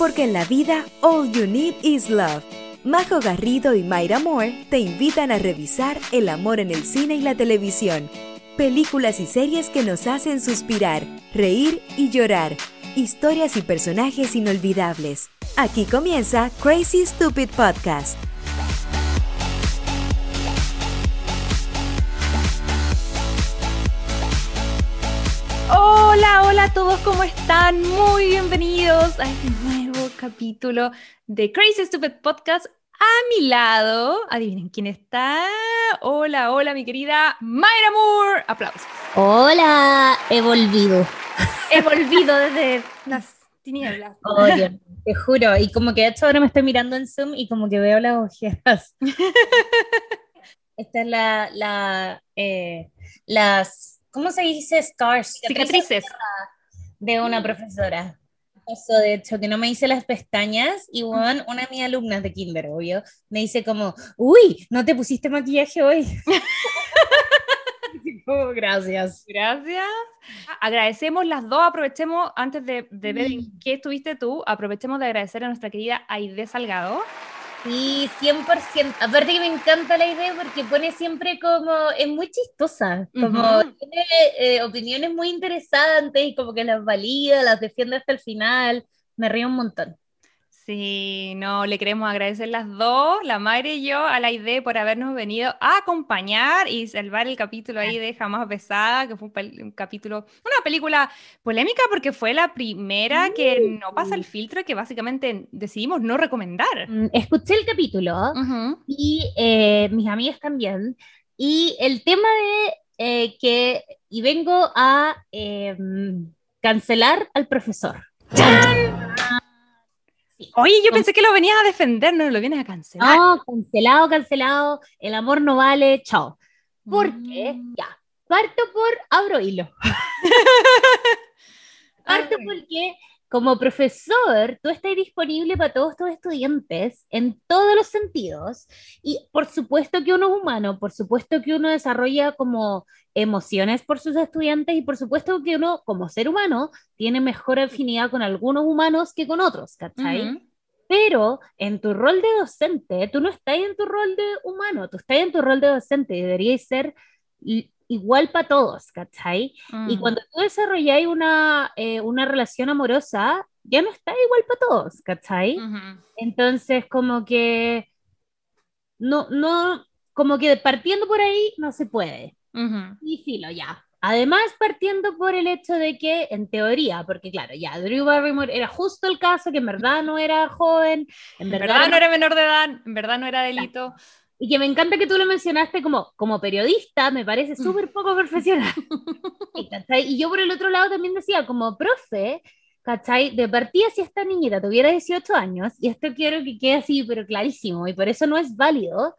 porque en la vida all you need is love. Majo Garrido y Mayra Moore te invitan a revisar el amor en el cine y la televisión. Películas y series que nos hacen suspirar, reír y llorar. Historias y personajes inolvidables. Aquí comienza Crazy Stupid Podcast. Hola, hola a todos, ¿cómo están? Muy bienvenidos a este nuevo capítulo de Crazy Stupid Podcast. A mi lado, adivinen quién está. Hola, hola, mi querida Mayra Moore. Aplausos. Hola, he volvido. He volvido desde las tinieblas. Oye, te juro, y como que de hecho ahora me estoy mirando en Zoom y como que veo las ojeras. Esta es la, la eh, las, ¿cómo se dice? Scars. Cicatrices. De una profesora. Eso, de hecho, que no me hice las pestañas y bueno, una de mis alumnas de kinder, obvio, me dice como, uy, ¿no te pusiste maquillaje hoy? Oh, gracias. Gracias. Agradecemos las dos, aprovechemos, antes de, de ver en qué estuviste tú, aprovechemos de agradecer a nuestra querida Aide Salgado. Sí, 100%. Aparte que me encanta la idea porque pone siempre como, es muy chistosa, como tiene eh, opiniones muy interesantes y como que las valida, las defiende hasta el final. Me río un montón. Sí, no, le queremos agradecer las dos, la madre y yo, a la idea por habernos venido a acompañar y salvar el capítulo ahí de Jamás Pesada, que fue un, un capítulo, una película polémica porque fue la primera que no pasa el filtro y que básicamente decidimos no recomendar. Mm, Escuché el capítulo Ujú. y eh, mis amigas también. Y el tema de eh, que, y vengo a eh, cancelar al profesor. Oye, yo pensé que lo venías a defender, no lo vienes a cancelar. No, cancelado, cancelado, el amor no vale, chao. Porque, Mm. ya, parto por, abro hilo. Parto porque como profesor, tú estás disponible para todos tus estudiantes en todos los sentidos. Y por supuesto que uno es humano, por supuesto que uno desarrolla como emociones por sus estudiantes y por supuesto que uno como ser humano tiene mejor afinidad con algunos humanos que con otros, ¿cachai? Ujú. Pero en tu rol de docente, tú no estás en tu rol de humano, tú estás en tu rol de docente y deberías ser igual para todos, ¿cachai? Y Mm. cuando tú desarrolláis una, eh, una relación amorosa, ya no está igual para todos, ¿cachai? Ujú. Entonces, como que no, no, como que partiendo por ahí no se puede. Ujú. Y filo, ya. Además, partiendo por el hecho de que, en teoría, porque claro, ya, Drew Barrymore era justo el caso, que en verdad no era joven, en En verdad, verdad no era menor de edad, en verdad no era delito. Y que me encanta que tú lo mencionaste como, como periodista, me parece súper poco profesional. Y, ¿cachai? Y yo por el otro lado también decía, como profe, ¿cachai? De partida si esta niñita tuviera 18 años, y esto quiero que quede así, pero clarísimo, y por eso no es válido,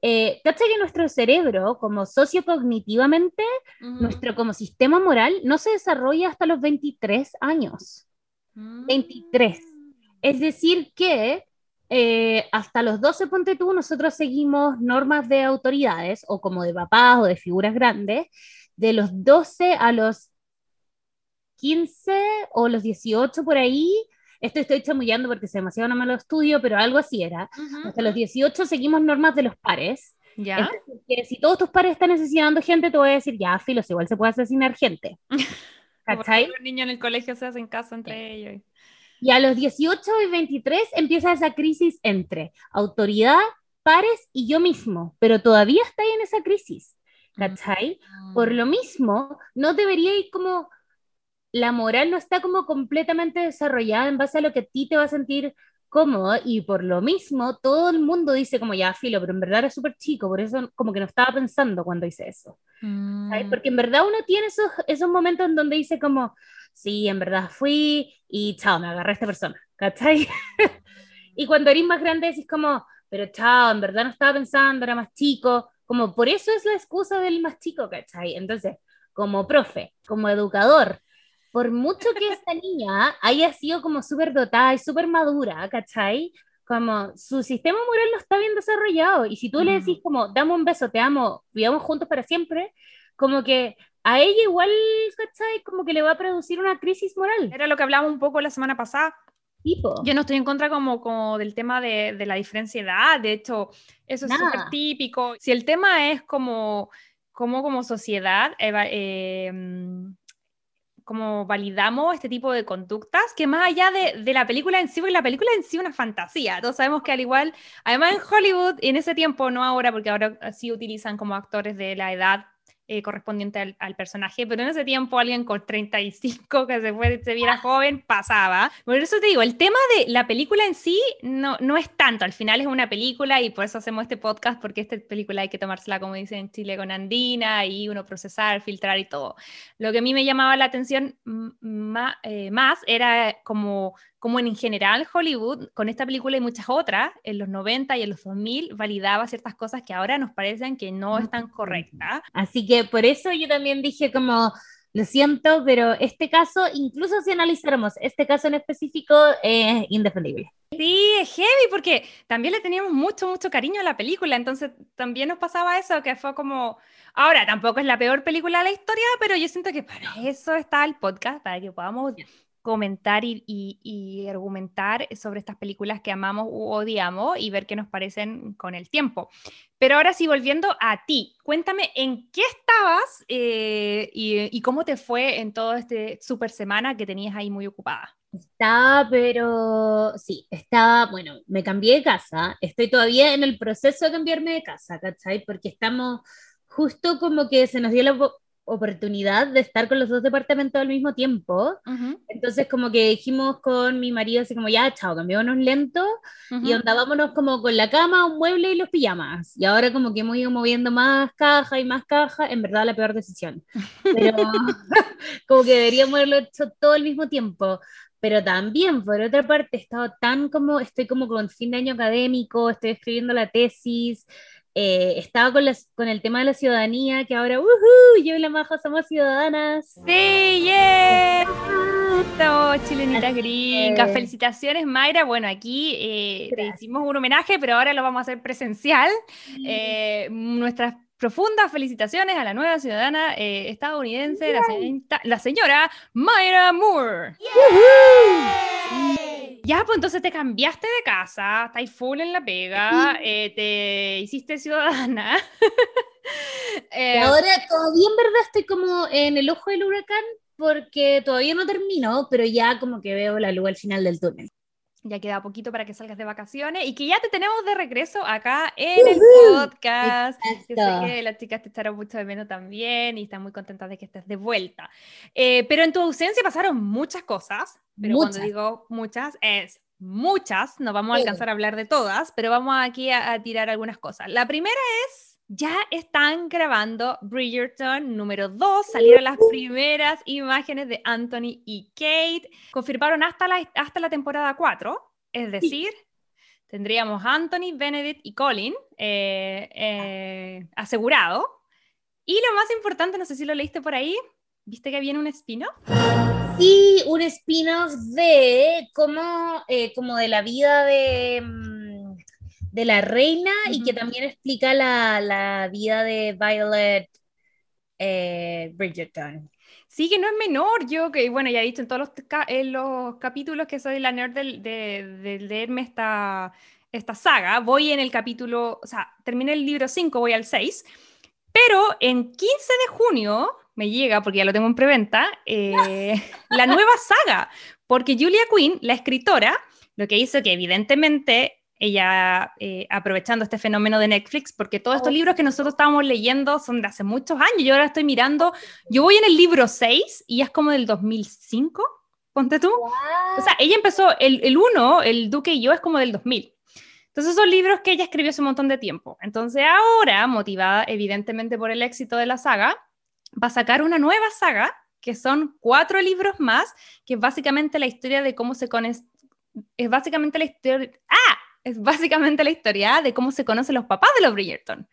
eh, ¿cachai? Que nuestro cerebro, como sociocognitivamente, Ujú. nuestro como sistema moral, no se desarrolla hasta los 23 años. Mm. 23. Es decir, que eh, hasta los 12, ponte tú, nosotros seguimos normas de autoridades o como de papás o de figuras grandes, de los 12 a los 15 o los 18 por ahí. Esto estoy chamullando porque es demasiado no me lo estudio, pero algo así era. Ujú. Hasta los 18 seguimos normas de los pares. ¿Ya? Que si todos tus pares están asesinando gente, te voy a decir, ya, filos, igual se puede asesinar gente. ¿Cachai? Los niños en el colegio se hacen caso entre ellos. Y a los 18 y 23 empieza esa crisis entre autoridad, pares y yo mismo, pero todavía está ahí en esa crisis, ¿cachai? Por lo mismo, no debería ir como, la moral no está como completamente desarrollada en base a lo que a ti te va a sentir cómodo y por lo mismo todo el mundo dice como ya filo, pero en verdad era súper chico, por eso como que no estaba pensando cuando hice eso. Mm. ¿sabes? Porque en verdad uno tiene esos, esos momentos en donde dice como, sí, en verdad fui y chao, me agarré a esta persona, ¿cachai? y cuando eres más grande decís como, pero chao, en verdad no estaba pensando, era más chico, como por eso es la excusa del más chico, ¿cachai? Entonces, como profe, como educador, por mucho que esta niña haya sido como súper dotada y súper madura, ¿cachai? Como su sistema moral no está bien desarrollado. Y si tú le decís como, dame un beso, te amo, vivamos juntos para siempre, como que a ella igual, ¿cachai? Como que le va a producir una crisis moral. Era lo que hablamos un poco la semana pasada. Tipo. Yo no estoy en contra como, como del tema de, de la diferencia de edad, de hecho, eso es súper típico. Si el tema es como, como, como sociedad, eh, mm, como validamos este tipo de conductas, que más allá de, de la película en sí, porque la película en sí es una fantasía. Todos sabemos que al igual, además en Hollywood, en ese tiempo, no ahora, porque ahora sí utilizan como actores de la edad eh, correspondiente al, al personaje, pero en ese tiempo alguien con 35 que se, fue, se viera joven pasaba. Por eso te digo, el tema de la película en sí no, no es tanto, al final es una película y por eso hacemos este podcast, porque esta película hay que tomársela, como dicen en Chile, con andina y uno procesar, filtrar y todo. Lo que a mí me llamaba la atención eh, más era como, como en general Hollywood, con esta película y muchas otras, en los 90 y en los 2000, validaba ciertas cosas que ahora nos parecen que no están correctas. Así que por eso yo también dije como, lo siento, pero este caso, incluso si analizáramos este caso en específico, es indefendible. Sí, es heavy porque también le teníamos mucho, mucho cariño a la película, entonces también nos pasaba eso, que fue como, ahora tampoco es la peor película de la historia, pero yo siento que para eso está el podcast, para que podamos comentar y, argumentar sobre estas películas que amamos u odiamos y ver qué nos parecen con el tiempo. Pero ahora sí, volviendo a ti, cuéntame en qué estabas eh, y, cómo te fue en todo este super semana que tenías ahí muy ocupada. Estaba, pero sí, estaba, bueno, me cambié de casa, estoy todavía en el proceso de cambiarme de casa, ¿cachai? Porque estamos justo como que se nos dio la oportunidad de estar con los dos departamentos al mismo tiempo, entonces como que dijimos con mi marido así como, ya, chao, cambiémonos lento, y Ujú. onda, vámonos como con la cama, un mueble y los pijamas. Y ahora como que hemos ido moviendo más caja y más caja, en verdad la peor decisión. Pero como que deberíamos haberlo hecho todo al mismo tiempo. Pero también, por otra parte, he estado tan como, estoy como con fin de año académico, estoy escribiendo la tesis, eh, estaba con, las, con el tema de la ciudadanía, que ahora, ¡uhú! Yo y la Maja somos ciudadanas. Sí, yeah. Estamos chilenitas gringas. que- Felicitaciones, Mayra. Bueno, aquí eh, te hicimos un homenaje, pero ahora lo vamos a hacer presencial. Eh, nuestras profundas felicitaciones a la nueva ciudadana eh, estadounidense, la señorita- la señora Mayra Moore. Ya, pues entonces te cambiaste de casa, estáis full en la pega, eh, te hiciste ciudadana. Eh, ahora todavía en verdad estoy como en el ojo del huracán porque todavía no termino, pero ya como que veo la luz al final del túnel. Ya queda poquito para que salgas de vacaciones y que ya te tenemos de regreso acá en el Ujú. podcast. Yo sé que las chicas te echaron mucho de menos también y están muy contentas de que estés de vuelta. Eh, pero en tu ausencia pasaron muchas cosas, pero Muchas. cuando digo muchas es muchas, no vamos a alcanzar a hablar de todas, pero vamos aquí a, a tirar algunas cosas. La primera es, ya están grabando Bridgerton número 2, salieron las primeras imágenes de Anthony y Kate, confirmaron hasta la, hasta la temporada 4, es decir, tendríamos Anthony, Benedict y Colin eh, eh, asegurado. Y lo más importante, no sé si lo leíste por ahí, ¿viste que viene un espino? Sí, un spin-off de como, eh, como de la vida de, mm, de la reina y que también explica la, la vida de Violet eh, Bridgerton. Sí, que no es menor. Yo, que bueno, ya he dicho en todos los, en los capítulos que soy la nerd del- de, de leerme esta, esta saga. Voy en el capítulo, o sea, terminé el libro 5, voy al 6. Pero en 15 de junio me llega, porque ya lo tengo en preventa, eh, la nueva saga. Porque Julia Quinn, la escritora, lo que hizo que evidentemente ella, eh, aprovechando este fenómeno de Netflix, porque todos estos libros que nosotros estábamos leyendo son de hace muchos años, yo ahora estoy mirando yo voy en el libro 6 y es como del 2005, ponte tú. O sea, ella empezó, el, el 1, el Duque y yo, es como del 2000. Entonces son libros que ella escribió hace un montón de tiempo. Entonces ahora, motivada evidentemente por el éxito de la saga, va a sacar una nueva saga, que son cuatro libros más, que es básicamente la historia de cómo se conoce... Es básicamente la historia... ¡Ah! Es básicamente la historia de cómo se conocen los papás de los Bridgerton.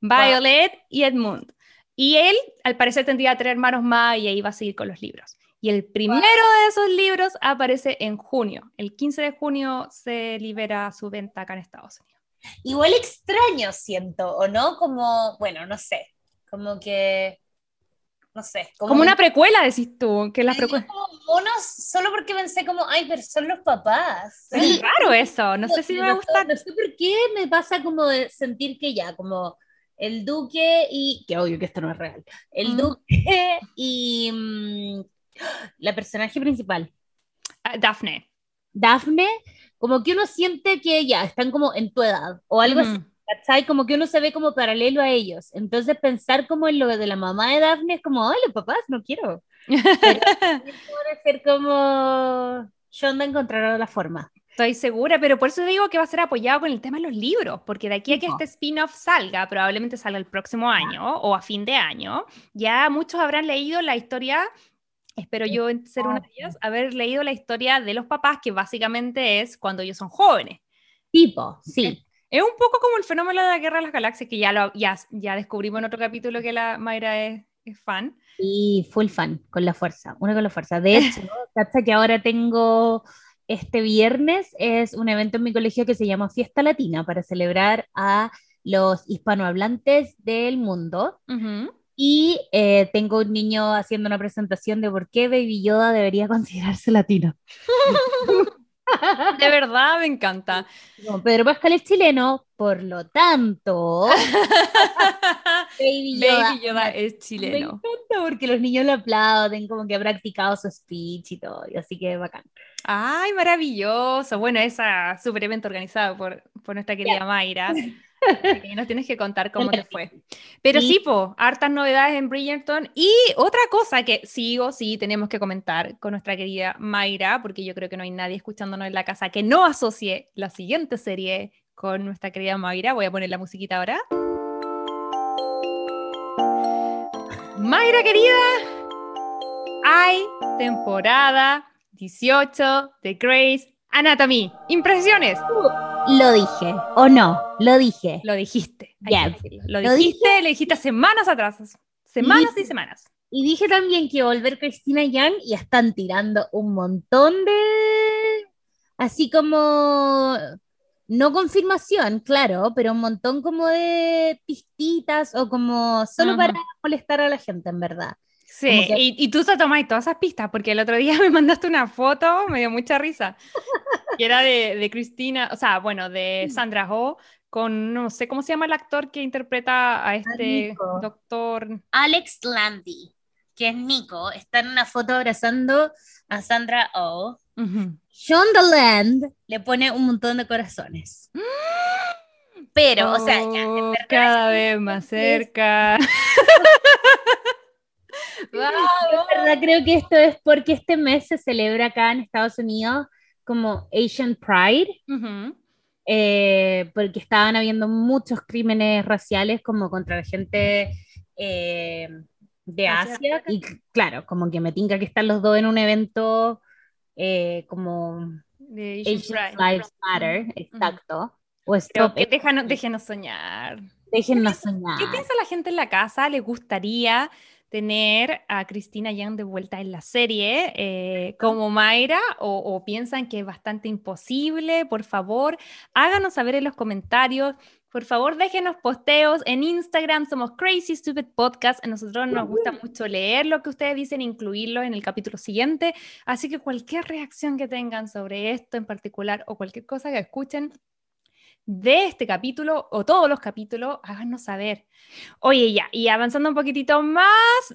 Violet y Edmund. Y él, al parecer, tendría tres hermanos más y ahí va a seguir con los libros. Y el primero de esos libros aparece en junio. El 15 de junio se libera su venta acá en Estados Unidos. Igual extraño siento, ¿o no? Como, bueno, no sé, como que no sé. Como, una precuela, decís tú, que las precuelas. Como monos, solo porque pensé como, ay, pero son los papás. Es raro eso, no sé si me gusta. No sé por qué me pasa como de sentir que ya, como el duque y, que obvio que esto no es real, el duque y mm, la personaje principal. Uh, Daphne. Daphne, como que uno siente que ya están como en tu edad o algo así. ¿Cachai? Como que uno se ve como paralelo a ellos. Entonces pensar como en lo de la mamá de Daphne es como, los papás, no quiero. puede ser como Shonda encontrará la forma. Estoy segura, pero por eso digo que va a ser apoyado con el tema de los libros, porque de aquí a que este spin-off salga, probablemente salga el próximo año o a fin de año, ya muchos habrán leído la historia espero yo ser una de ellas, haber leído la historia de los papás, que básicamente es cuando ellos son jóvenes. Tipo, sí. Es un poco como el fenómeno de la Guerra de las Galaxias, que ya, lo, ya, ya descubrimos en otro capítulo que la Mayra es, fan. Y full fan, con la fuerza, una con la fuerza. De hecho, hasta que ahora tengo este viernes, es un evento en mi colegio que se llama Fiesta Latina para celebrar a los hispanohablantes del mundo. Y eh, tengo un niño haciendo una presentación de por qué Baby Yoda debería considerarse latino. De verdad, me encanta. Pedro Pascal es chileno, por lo tanto, Baby Yoda, es chileno. Me encanta porque los niños lo aplauden, como que ha practicado su speech y todo, así que bacán. Ay, maravilloso. Bueno, esa super evento organizado por, por nuestra querida Mayra. Y nos tienes que contar cómo te fue. Pero sí, po, hartas novedades en Bridgerton. Y otra cosa que sí o sí tenemos que comentar con nuestra querida Mayra, porque yo creo que no hay nadie escuchándonos en la casa que no asocie la siguiente serie con nuestra querida Mayra. Voy a poner la musiquita ahora. Mayra querida, hay temporada 18 de Grace Anatomy. Impresiones. Lo dije, o no, lo dije. Lo dijiste. Lo, dijiste, le dijiste semanas atrás. Semanas y, semanas. Y dije también que volver Cristina Young y están tirando un montón de. Así como. No confirmación, claro, pero un montón como de pistitas o como solo para molestar a la gente, en verdad. Sí, y, tú te tomas todas esas pistas, porque el otro día me mandaste una foto, me dio mucha risa, que era de, Cristina, o sea, bueno, de Sandra Ho, con, no sé cómo se llama el actor que interpreta a este doctor. Alex Landy, que es Nico, está en una foto abrazando a Sandra Oh. John The Land le pone un montón de corazones. Pero, o sea, oh, cada vez más cerca. verdad creo que esto es porque este mes se celebra acá en Estados Unidos como Asian Pride, eh, porque estaban habiendo muchos crímenes raciales como contra la gente eh, de Asia, y claro, como que me tinca que están los dos en un evento eh, como Asian, Lives Matter, exacto. O Pero que déjenos soñar. Déjenos soñar. ¿Qué piensa la gente en la casa? ¿Le gustaría tener a Cristina Young de vuelta en la serie eh, como Mayra o, piensan que es bastante imposible, por favor, háganos saber en los comentarios. Por favor, déjenos posteos en Instagram, somos Crazy Stupid Podcast. A nosotros nos gusta mucho leer lo que ustedes dicen, incluirlo en el capítulo siguiente. Así que cualquier reacción que tengan sobre esto en particular o cualquier cosa que escuchen, de este capítulo o todos los capítulos, háganos saber. Oye, ya, y avanzando un poquitito más,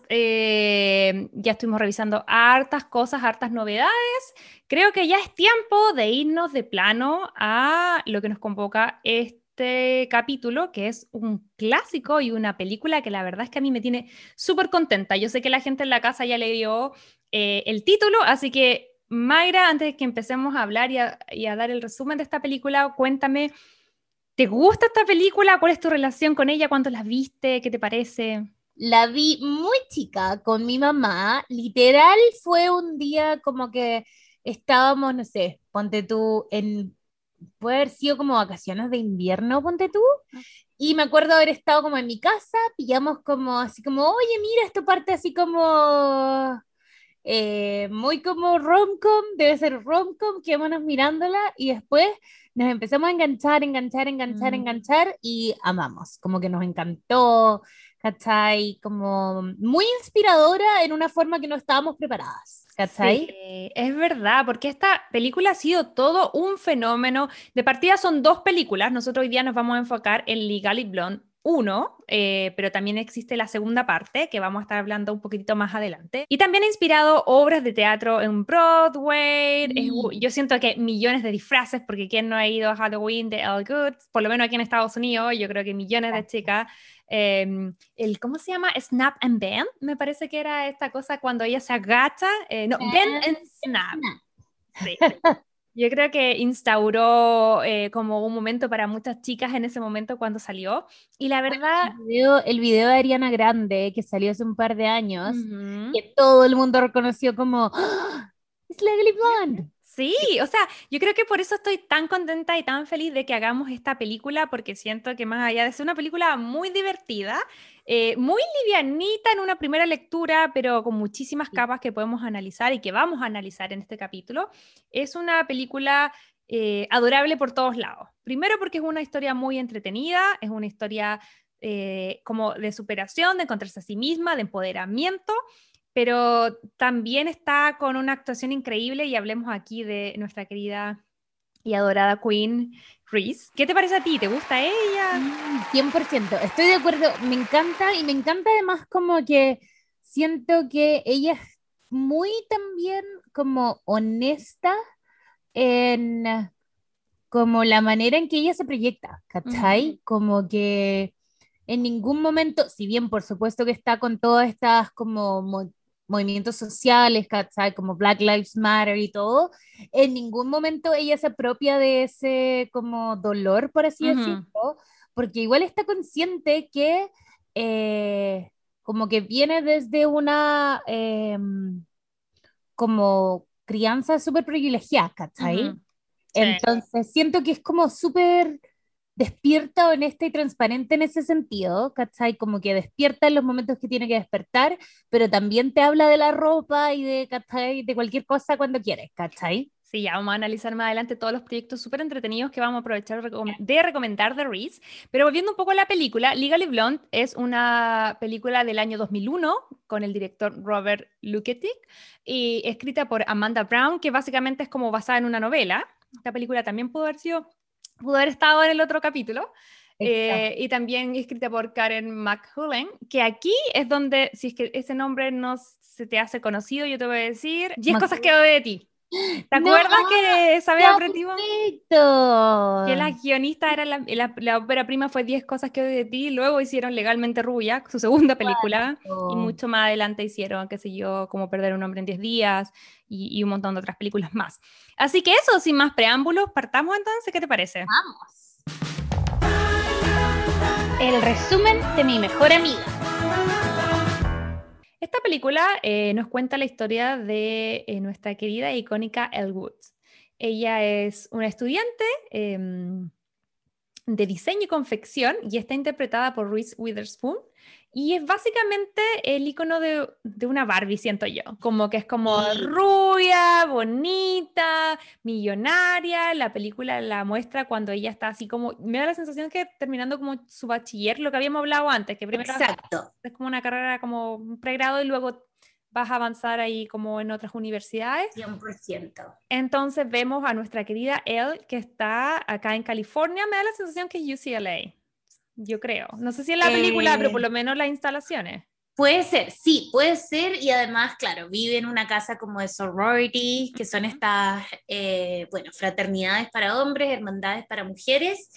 eh, ya estuvimos revisando hartas cosas, hartas novedades. Creo que ya es tiempo de irnos de plano a lo que nos convoca este capítulo, que es un clásico y una película que la verdad es que a mí me tiene súper contenta. Yo sé que la gente en la casa ya le dio eh, el título, así que Mayra, antes de que empecemos a hablar y a dar el resumen de esta película, cuéntame ¿Te gusta esta película? ¿Cuál es tu relación con ella? ¿Cuánto la viste? ¿Qué te parece? La vi muy chica con mi mamá. Literal fue un día como que estábamos, no sé, ponte tú, en, puede haber sido como vacaciones de invierno, ponte tú. Y me acuerdo haber estado como en mi casa, pillamos como así como, oye, mira, esto parte así como eh, muy como romcom, debe ser romcom, quedémonos mirándola y después nos empezamos a enganchar, enganchar, enganchar, Mm. enganchar y amamos, como que nos encantó, ¿cachai? Como muy inspiradora en una forma que no estábamos preparadas, ¿cachai? Sí, es verdad, porque esta película ha sido todo un fenómeno. De partida son dos películas. Nosotros hoy día nos vamos a enfocar en Legally Blonde 1, eh, pero también existe la segunda parte que vamos a estar hablando un poquitito más adelante. Y también ha inspirado obras de teatro en Broadway. Es- Sí. yo siento que millones de disfraces, porque ¿quién no ha ido a Halloween de Elle Goods? Por lo menos aquí en Estados Unidos, yo creo que millones de chicas. eh, el, ¿Cómo se llama? Snap and Bend, me parece que era esta cosa cuando ella se agacha. eh, no, Bend and Snap. Sí. Yo creo que instauró eh, como un momento para muchas chicas en ese momento cuando salió. Y la verdad, El video, el video de Ariana Grande que salió hace un par de años, ujú, que todo el mundo reconoció como ¡Ah! es Legally Blonde. Sí, o sea, yo creo que por eso estoy tan contenta y tan feliz de que hagamos esta película, porque siento que más allá de ser una película muy divertida, eh, muy livianita en una primera lectura, pero con muchísimas capas que podemos analizar y que vamos a analizar en este capítulo, es una película eh, adorable por todos lados. Primero porque es una historia muy entretenida, es una historia eh, como de superación, de encontrarse a sí misma, de empoderamiento, pero también está con una actuación increíble y hablemos aquí de nuestra querida y adorada Queen Reese. ¿Qué te parece a ti? ¿Te gusta ella? Mm, 100%, estoy de acuerdo, me encanta y me encanta además como que siento que ella es muy también como honesta en como la manera en que ella se proyecta, ¿cachai? Como que en ningún momento, si bien por supuesto que está con todas estas como mo- movimientos sociales. Como Black Lives Matter y todo, en ningún momento ella se apropia de ese como dolor, por así decirlo, porque igual está consciente que eh, como que viene desde una em, como crianza súper privilegiada, ¿cachai? Sí. Entonces siento que es como súper despierta, honesta y transparente en ese sentido, ¿cachai? Como que despierta en los momentos que tiene que despertar, pero también te habla de la ropa y de, ¿cachai? De cualquier cosa cuando quieres, ¿cachai? Sí, ya vamos a analizar más adelante todos los proyectos súper entretenidos que vamos a aprovechar de recomendar de Reese. Pero volviendo un poco a la película, Legally Blonde es una película del año 2001 con el director Robert Luketic y escrita por Amanda Brown, que básicamente es como basada en una novela. Esta película también pudo haber sido, pudo haber estado en el otro capítulo. Eh, y también escrita por Karen McHullen, que aquí es donde, si es que ese nombre no se te hace conocido, yo te voy a decir 10 cosas que odio de ti. ¿Te No, acuerdas que esa vez ¡Ya, aperitivo? perfecto! Que la guionista era la, la, la ópera prima fue 10 cosas que odio de ti, luego hicieron Legalmente Rubia, su segunda película, y mucho más adelante hicieron, qué sé yo, como Perder un hombre en 10 días, y, y un montón de otras películas más. Así que eso, sin más preámbulos, partamos entonces, ¿qué te parece? Vamos. El resumen de mi mejor amiga. Esta película eh, nos cuenta la historia de eh, nuestra querida e icónica Elle Woods. Ella es una estudiante em, de diseño y confección y está interpretada por Reese Witherspoon. Y es básicamente el icono de, de una Barbie, siento yo. Como que es como rubia, bonita, millonaria. La película la muestra cuando ella está así como. Me da la sensación que terminando como su bachiller, lo que habíamos hablado antes, que primero Exacto. es como una carrera como un pregrado y luego vas a avanzar ahí como en otras universidades. 100%. Entonces vemos a nuestra querida Elle que está acá en California. Me da la sensación que es UCLA. Yo creo. No sé si en la película, pero por Eh, lo menos las instalaciones. Puede ser, sí, puede ser, y además, claro, vive en una casa como de sorority, que son estas, eh, bueno, fraternidades para hombres, hermandades para mujeres.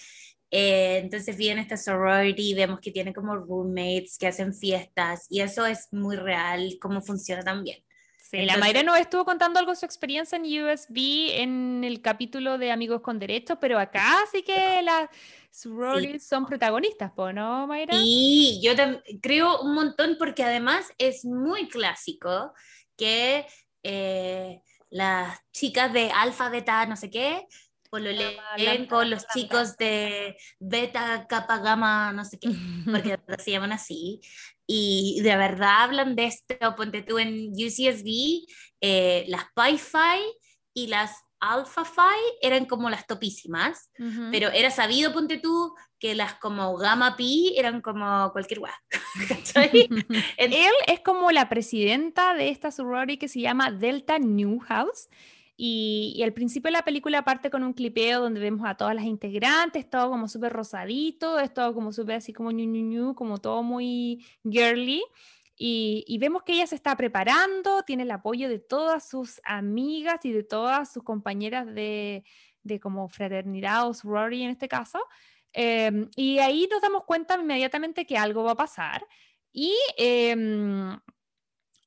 Eh, entonces vive en esta sorority vemos que tiene como roommates que hacen fiestas, y eso es muy real, cómo funciona también. Sí, la entonces- Mayra nos estuvo contando algo de su experiencia en USB en el capítulo de Amigos con Derechos, pero acá sí que las sororities son protagonistas, ¿no, Mayra? Y yo creo un montón porque además es muy clásico que eh, las chicas de alfa, beta, no sé qué, pololeen con los chicos de beta, capa, gamma, no sé qué, porque se llaman así. Y de verdad hablan de esto, ponte tú en UCSB, eh, las Pi-Fi y las Alpha Phi eran como las topísimas, pero era sabido, ponte tú, que las como Gamma Pi eran como cualquier guay. Él es como la presidenta de esta sorority que se llama Delta Newhouse. Y, y, al principio de la película parte con un clipeo donde vemos a todas las integrantes, todo como súper rosadito, es todo como súper así como ñu, ñu, ñu, como todo muy girly. Y, vemos que ella se está preparando, tiene el apoyo de todas sus amigas y de todas sus compañeras de, como fraternidad o sorority en este caso. Em, y ahí nos damos cuenta inmediatamente que algo va a pasar. Y em,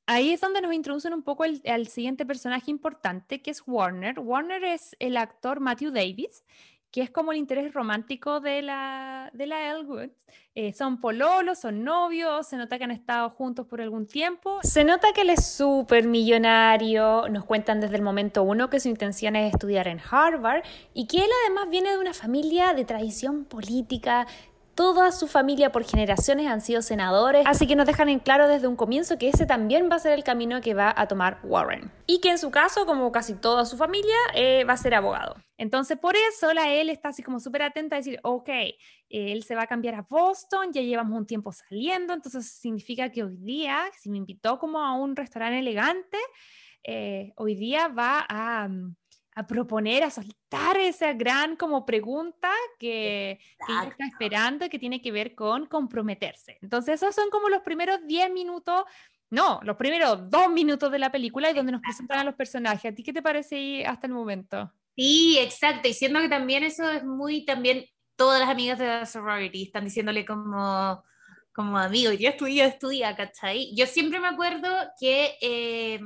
ahí es donde nos introducen un poco al siguiente personaje importante, que es Warner. Warner es el actor Matthew Davis, que es como el interés romántico de la, de la Elwood. Eh, son pololos, son novios, se nota que han estado juntos por algún tiempo. Se nota que él es súper millonario, nos cuentan desde el momento uno que su intención es estudiar en Harvard y que él además viene de una familia de tradición política, toda su familia por generaciones han sido senadores, así que nos dejan en claro desde un comienzo que ese también va a ser el camino que va a tomar Warren. Y que en su caso, como casi toda su familia, eh, va a ser abogado. Entonces, por eso la él está así como súper atenta a decir, ok, él se va a cambiar a Boston, ya llevamos un tiempo saliendo, entonces significa que hoy día, si me invitó como a un restaurante elegante, eh, hoy día va a... Mm, a proponer, a soltar esa gran como pregunta que, que está esperando que tiene que ver con comprometerse. Entonces esos son como los primeros 10 minutos, no, los primeros dos minutos de la película y donde nos presentan a los personajes. ¿A ti qué te parece ahí hasta el momento? Sí, exacto, y siendo que también eso es muy, también todas las amigas de la sorority están diciéndole como como amigo, yo estudia, estudia, ¿cachai? Yo siempre me acuerdo que eh,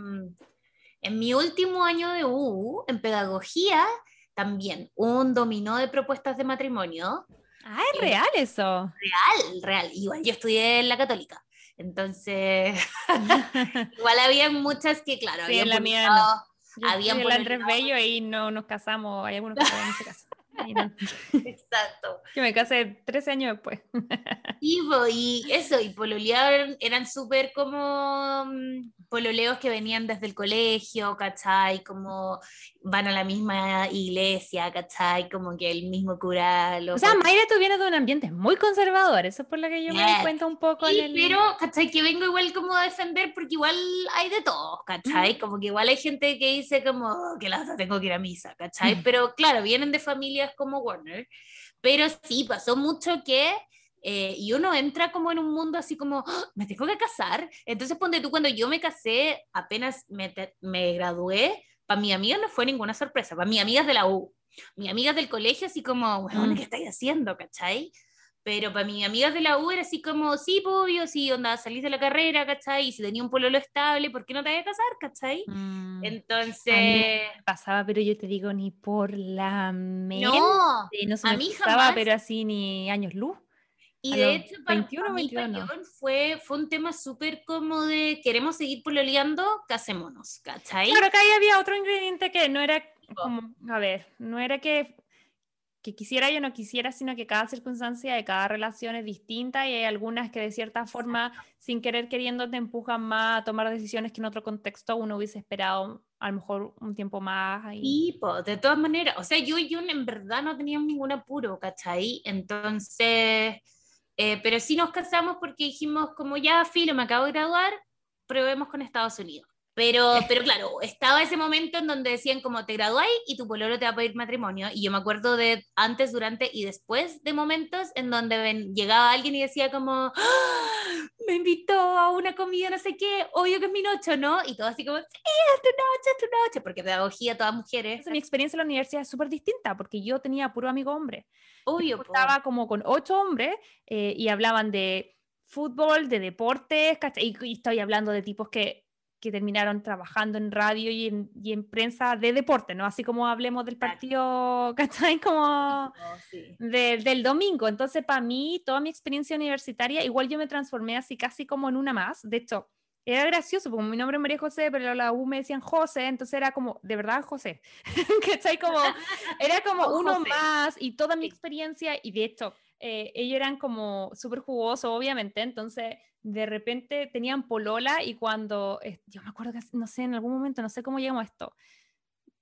en mi último año de U, en pedagogía, también un dominó de propuestas de matrimonio. Ah, es real eso. Real, real. Igual yo estudié en la católica. Entonces, igual había muchas que, claro, sí, en la mía no. Habían el Andrés Bello y no nos casamos. Hay algunos que no se casan. Exacto. Yo me casé 13 años después. Y, y eso, y pololeaban, eran súper como mm, pololeos que venían desde el colegio, ¿cachai? Como van a la misma iglesia, ¿cachai? Como que el mismo cura. o sea, Mayra, tú vienes de un ambiente muy conservador, eso es por lo que yo me di cuenta un poco. Sí, pero, ¿cachai? Que vengo igual como a defender porque igual hay de todo, ¿cachai? Como que igual hay gente que dice como oh, que la tengo que ir a misa, ¿cachai? Pero claro, vienen de familias como Warner, pero sí, pasó mucho que eh, y uno entra como en un mundo así como, ¡Ah! me tengo que casar. Entonces, ponte tú, cuando yo me casé, apenas me, me gradué, para mi amiga no fue ninguna sorpresa, para mis amigas de la U, mis amigas del colegio, así como, bueno, mm. ¿qué estáis haciendo? ¿cachai? Pero para mis amigas de la U era así como, sí, obvio, sí, onda, salís de la carrera, ¿cachai? Y si tenía un pololo estable, ¿por qué no te vas a casar, ¿cachai? Mm. Entonces... pasaba, pero yo te digo, ni por la mente. No, no se a mí pasaba, pero así ni años luz. Y de hecho, para, 21, mí, fue, fue un tema súper como de queremos seguir pololeando, casémonos, ¿cachai? Claro, que ahí había otro ingrediente que no era como, a ver, no era que, que quisiera yo no quisiera, sino que cada circunstancia de cada relación es distinta y hay algunas que de cierta forma, sin querer queriendo, te empujan más a tomar decisiones que en otro contexto uno hubiese esperado a lo mejor un tiempo más. Y pues, de todas maneras, o sea, yo y yo en verdad no tenía ningún apuro, ¿cachai? Entonces eh, pero sí nos casamos porque dijimos, como ya, filo, me acabo de graduar, probemos con Estados Unidos. Pero, pero claro, estaba ese momento en donde decían como te graduáis y tu pololo te va a pedir matrimonio. Y yo me acuerdo de antes, durante y después de momentos en donde llegaba alguien y decía como, ¡Ah! me invitó a una comida, no sé qué, obvio que es mi noche, ¿no? Y todo así como, sí, es tu noche, es tu noche, porque pedagogía, todas mujeres. mi experiencia en la universidad es súper distinta, porque yo tenía puro amigo hombre. Obvio. Estaba como con ocho hombres eh, y hablaban de fútbol, de deportes, y, y estoy hablando de tipos que que terminaron trabajando en radio y en, y en, prensa de deporte, ¿no? Así como hablemos del partido, ¿cachai? Como del domingo. Entonces, para mí, toda mi experiencia universitaria, igual yo me transformé así casi como en una más. De hecho, era gracioso, porque mi nombre es María José, pero la U me decían José, entonces era como, de verdad, José. ¿Cachai? Como, era como Oh, uno José. más y toda mi experiencia, y de hecho, eh, ellos eran como súper jugosos, obviamente, entonces de repente tenían polola y cuando, eh, yo me acuerdo que, no sé, en algún momento, no sé cómo llegamos a esto,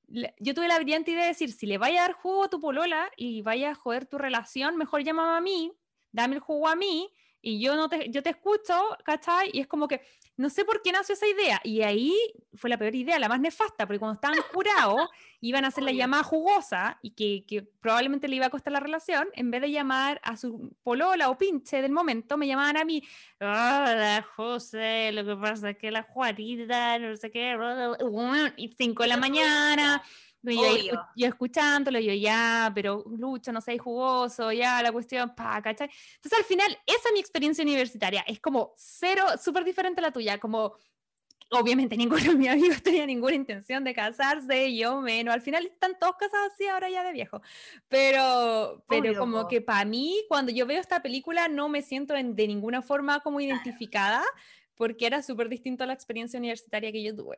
le- yo tuve la brillante idea de decir, si le vaya a dar jugo a tu polola y vaya a joder tu relación, mejor llámame a mí, dame el jugo a mí y yo no te, yo te escucho, ¿cachai? Y es como que, no sé por qué nació esa idea. Y ahí fue la peor idea, la más nefasta, porque cuando estaban curados, iban a hacer la llamada jugosa y que, que probablemente le iba a costar la relación, en vez de llamar a su polola o pinche del momento, me llamaban a mí, hola José, lo que pasa es que la Juanita, no sé qué, y 5 de la mañana. Yo, escu- yo escuchándolo, yo ya, pero Lucho, no seas jugoso, ya, la cuestión, pa, ¿cachai? Entonces al final, esa es mi experiencia universitaria, es como cero, súper diferente a la tuya, como obviamente ninguno de mis amigos tenía ninguna intención de casarse, yo menos, al final están todos casados así ahora ya de viejo, pero, pero Obvio, como po. que para mí, cuando yo veo esta película, no me siento en- de ninguna forma como identificada, porque era súper distinto a la experiencia universitaria que yo tuve.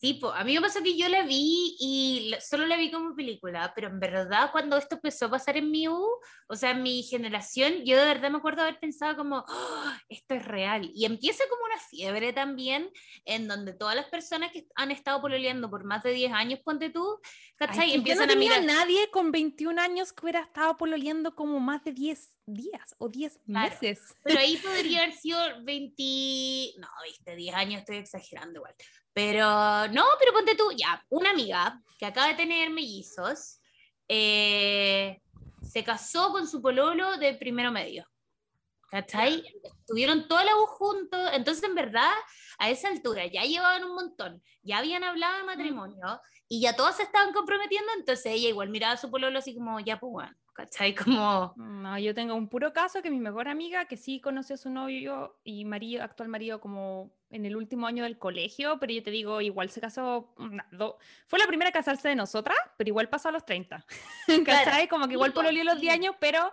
Sí, po, a mí me pasó que yo la vi y solo la vi como película, pero en verdad cuando esto empezó a pasar en mi U, o sea, en mi generación, yo de verdad me acuerdo haber pensado como, "Oh, esto es real. Y empieza como una fiebre también, en donde todas las personas que han estado pololeando por más de 10 años, ponte tú, Ay, ¿cachai? yo empiezan no a tenía mirar. nadie con 21 años que hubiera estado pololeando como más de 10 días o 10 Claro. meses. Pero ahí podría haber sido 20, no, viste, 10 años, estoy exagerando igual. Pero no, pero ponte tú, ya, una amiga que acaba de tener mellizos, eh, se casó con su pololo de primero medio. ¿Cachai? Estuvieron toda la U juntos, entonces en verdad a esa altura ya llevaban un montón, ya habían hablado de matrimonio y ya todas se estaban comprometiendo, entonces ella igual miraba a su pololo así como, ya pues bueno, ¿cachai? Como, No, yo tengo un puro caso que mi mejor amiga, que sí conoció a su novio y marido, actual marido, como en el último año del colegio, pero yo te digo, igual se casó, una, do- fue la primera a casarse de nosotras, pero igual pasó a los 30. ¿Cachai? Como que igual Sí, po, pololeó a los sí. 10 años, pero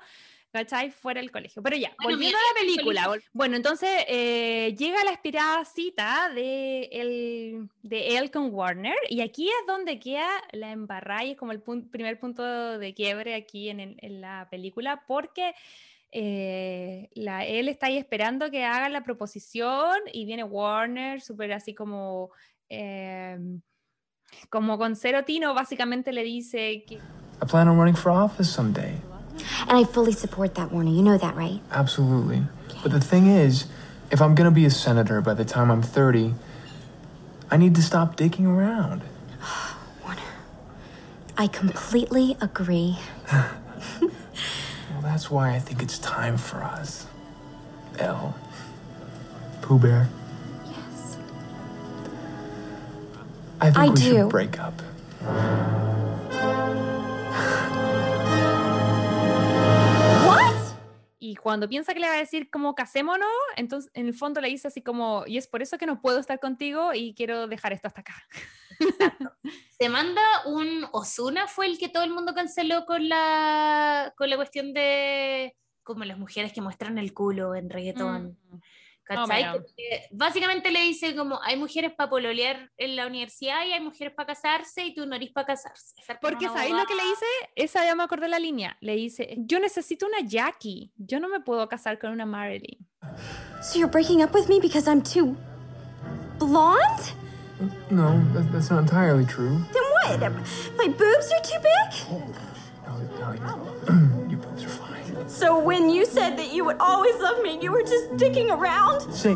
¿cachai? Fuera del colegio. Pero ya, Bueno, volviendo a la película. vol- Bueno, entonces eh, llega la esperada cita de, el, de él con Warner, y aquí es donde queda la embarrada y es como el pun- primer punto de quiebre aquí en, el- en la película, porque eh, la, él está ahí esperando que haga la proposición y viene Warner, súper así como... em, como con cero tino, básicamente le dice que, I plan on running for office someday. And I fully support that, Warner. You know that, right? Absolutely. But the thing is, if I'm gonna be a senator by the time I'm 30, I need to stop dicking around. Warner. I completely agree. Well, that's why I think it's time for us. L. Pooh Bear. Yes. I think I we do. should break up. Y cuando piensa que le va a decir como casémonos, entonces en el fondo le dice así como, y es por eso que no puedo estar contigo y quiero dejar esto hasta acá. se manda un Osuna fue el que todo el mundo canceló con la con la cuestión de como las mujeres que muestran el culo en reggaetón. Mm. ¿Cachai? Porque básicamente le dice como hay mujeres para pololear en la universidad y hay mujeres para casarse y tú no eres para casarse. Porque ¿sabéis lo que le dice? Esa ya me acordé la línea. Le dice, yo necesito una Jackie, yo no me puedo casar con una Marilyn. So you're breaking up with me because I'm too blonde? No, that, that's not entirely true. Then what? My boobs are too big? Your boobs are fine. So when you said that you would always love me, you were just dicking around? Say,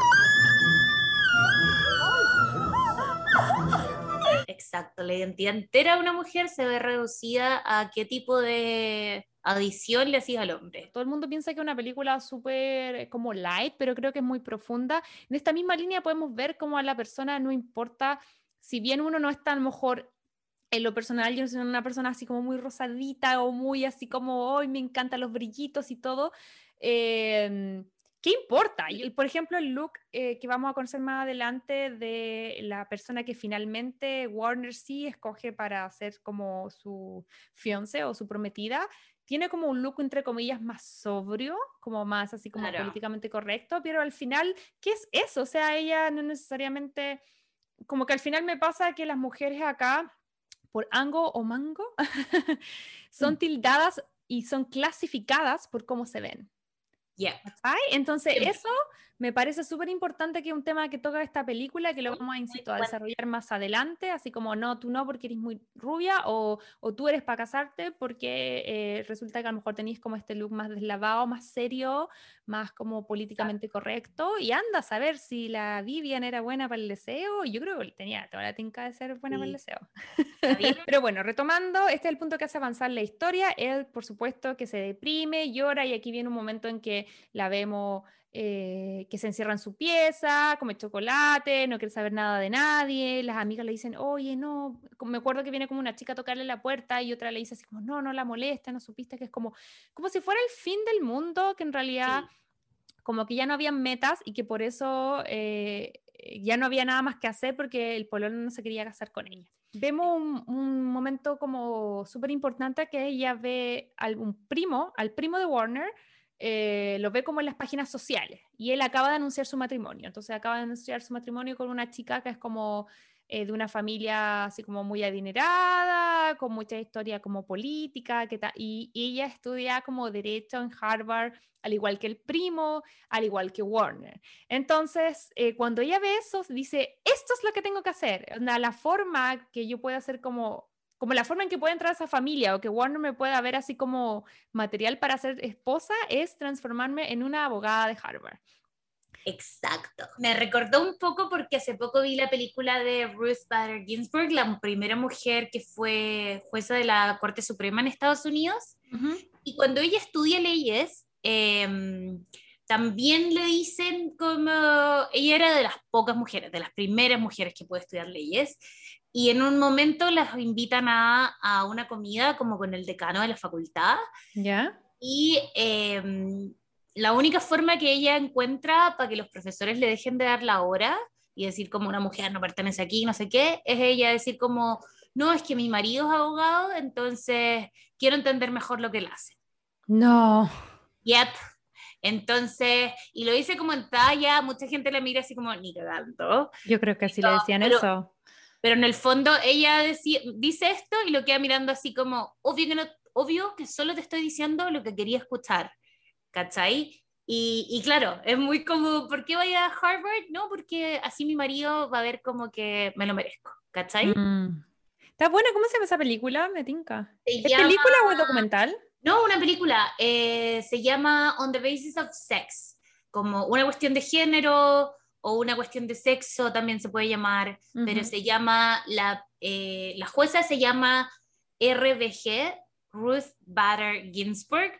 Exacto, la identidad entera de una mujer se ve reducida a qué tipo de adición le hacía al hombre. Todo el mundo piensa que es una película súper eh, como light, pero creo que es muy profunda. En esta misma línea podemos ver cómo a la persona no importa, si bien uno no está a lo mejor en lo personal, yo soy una persona así como muy rosadita o muy así como, hoy me encantan los brillitos y todo. eh, ¿qué importa? Y, por ejemplo, el look eh, que vamos a conocer más adelante de la persona que finalmente Warner sí escoge para ser como su fiance o su prometida, tiene como un look entre comillas más sobrio, como más así como políticamente correcto, pero al final, ¿qué es eso? O sea, ella no necesariamente, como que al final me pasa que las mujeres acá, por ango o mango, son mm. tildadas y son clasificadas por cómo se ven. Entonces, eso me parece súper importante que es un tema que toca esta película, que lo vamos a, insisto, a desarrollar más adelante, así como no, tú no porque eres muy rubia o, o tú eres para casarte porque eh, resulta que a lo mejor tenéis como este look más deslavado, más serio, más como políticamente correcto y anda a saber si la Vivian era buena para el deseo, yo creo que tenía toda la tinca de ser buena para el deseo. Pero bueno, retomando, este es el punto que hace avanzar la historia, él por supuesto que se deprime, llora y aquí viene un momento en que la vemos eh, que se encierra en su pieza, come chocolate, no quiere saber nada de nadie, las amigas le dicen, oye, no, me acuerdo que viene como una chica a tocarle la puerta y otra le dice así como, no, no la molesta, no supiste que es como, como si fuera el fin del mundo, que en realidad como que ya no habían metas y que por eso eh, ya no había nada más que hacer porque el pololo no se quería casar con ella. Vemos un, un momento como súper importante que ella ve a un primo, al primo de Warner, eh, lo ve como en las páginas sociales y él acaba de anunciar su matrimonio. Entonces acaba de anunciar su matrimonio con una chica que es como eh, de una familia así como muy adinerada, con mucha historia como política, que y, ella estudia como derecho en Harvard, al igual que el primo, al igual que Warner. Entonces, eh, cuando ella ve eso, dice, esto es lo que tengo que hacer. La forma que yo pueda hacer como como la forma en que puede entrar esa familia o que Warner me pueda ver así como material para ser esposa es transformarme en una abogada de Harvard. Exacto. Me recordó un poco porque hace poco vi la película de Ruth Bader Ginsburg, la primera mujer que fue jueza de la Corte Suprema en Estados Unidos. Y cuando ella estudia leyes, em, también le dicen como ella era de las pocas mujeres, de las primeras mujeres que puede estudiar leyes, y en un momento las invitan a, a una comida como con el decano de la facultad. ¿Ya? Y em, la única forma que ella encuentra para que los profesores le dejen de dar la hora y decir como una mujer no pertenece aquí, no sé qué, es ella decir como, no, es que mi marido es abogado, entonces quiero entender mejor lo que él hace. No. Yep. Entonces, y lo dice como en talla, mucha gente le mira así como, ni cagando. Yo creo que así le decían eso pero en el fondo ella dice esto y lo queda mirando así como, obvio que, no, obvio que solo te estoy diciendo lo que quería escuchar, ¿cachai? Y, y, claro, es muy como, ¿por qué voy a Harvard? No, porque así mi marido va a ver como que me lo merezco, ¿cachai? Mm. Está buena, ¿cómo se llama esa película? Me tinca. ¿Es película o es documental? No, una película. Eh, se llama On the Basis of Sex, como una cuestión de género, o una cuestión de sexo también se puede llamar, pero se llama, la, eh, la jueza se llama RBG, Ruth Bader Ginsburg.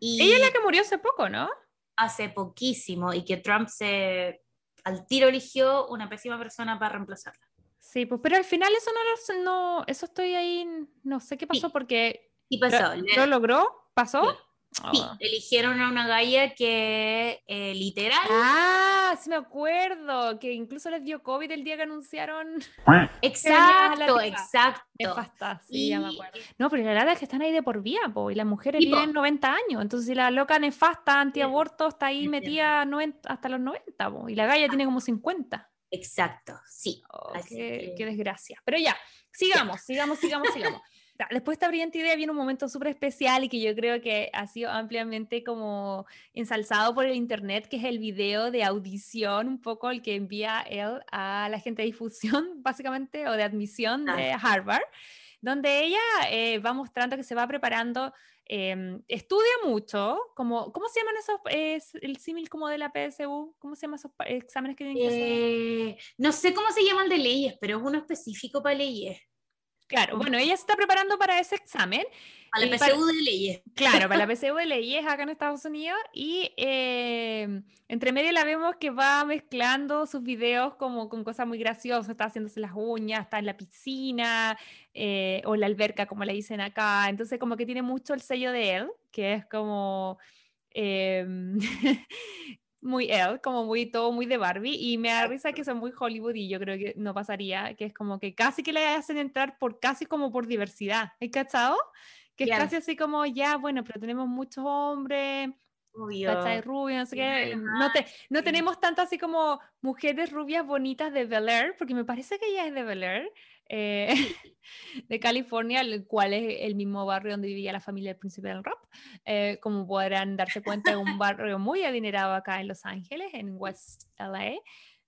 Y Ella es la que murió hace poco, ¿no? Hace poquísimo, y que Trump se al tiro eligió una pésima persona para reemplazarla. Sí, pues, pero al final eso no, no eso estoy ahí, no sé qué pasó porque... Sí pasó. ¿Lo, logró? ¿Pasó? Sí, ah. eligieron a una galla que eh, literal. Ah, sí me acuerdo, que incluso les dio COVID el día que anunciaron. Exacto, exacto. Nefasta, sí, ya me acuerdo. No, pero la verdad es que están ahí de por vía, po, y las mujeres viven 90 años. Entonces, si la loca nefasta antiaborto está ahí metida hasta los 90, po, y la galla tiene como 50. Exacto, sí. Oh, qué, qué, desgracia. Pero ya, sigamos, sigamos, sigamos, sigamos. Después de esta brillante idea viene un momento súper especial y que yo creo que ha sido ampliamente como ensalzado por el internet, que es el video de audición, un poco el que envía él a la gente de difusión, básicamente, o de admisión de Harvard, donde ella eh, va mostrando que se va preparando, em, estudia mucho, como, ¿cómo se llaman esos, es el símil como de la PSU? ¿Cómo se llaman esos exámenes que tienen que hacer? Eh, no sé cómo se llaman de leyes, pero es uno específico para leyes. Claro, bueno, ella se está preparando para ese examen. Para la PSU de leyes. Claro, para la PSU de leyes acá en Estados Unidos. Y eh, entre medio la vemos que va mezclando sus videos como con cosas muy graciosas. Está haciéndose las uñas, está en la piscina eh, o la alberca, como le dicen acá. Entonces, como que tiene mucho el sello de él, que es como. Em, muy él, como muy todo muy de Barbie, y me da risa que son muy Hollywood y yo creo que no pasaría, que es como que casi que le hacen entrar por casi como por diversidad, ¿hay cachado? Que es Ya. casi así como, ya, bueno, pero tenemos muchos hombres, ¿cachai? Rubios, no sé qué, no, te, no sí. tenemos tanto así como mujeres rubias bonitas de Bel Air, porque me parece que ella es de Bel Air, eh, de California, el cual es el mismo barrio donde vivía la familia del príncipe del rap. Eh, como podrán darse cuenta, es un barrio muy adinerado acá en Los Ángeles, en West LA.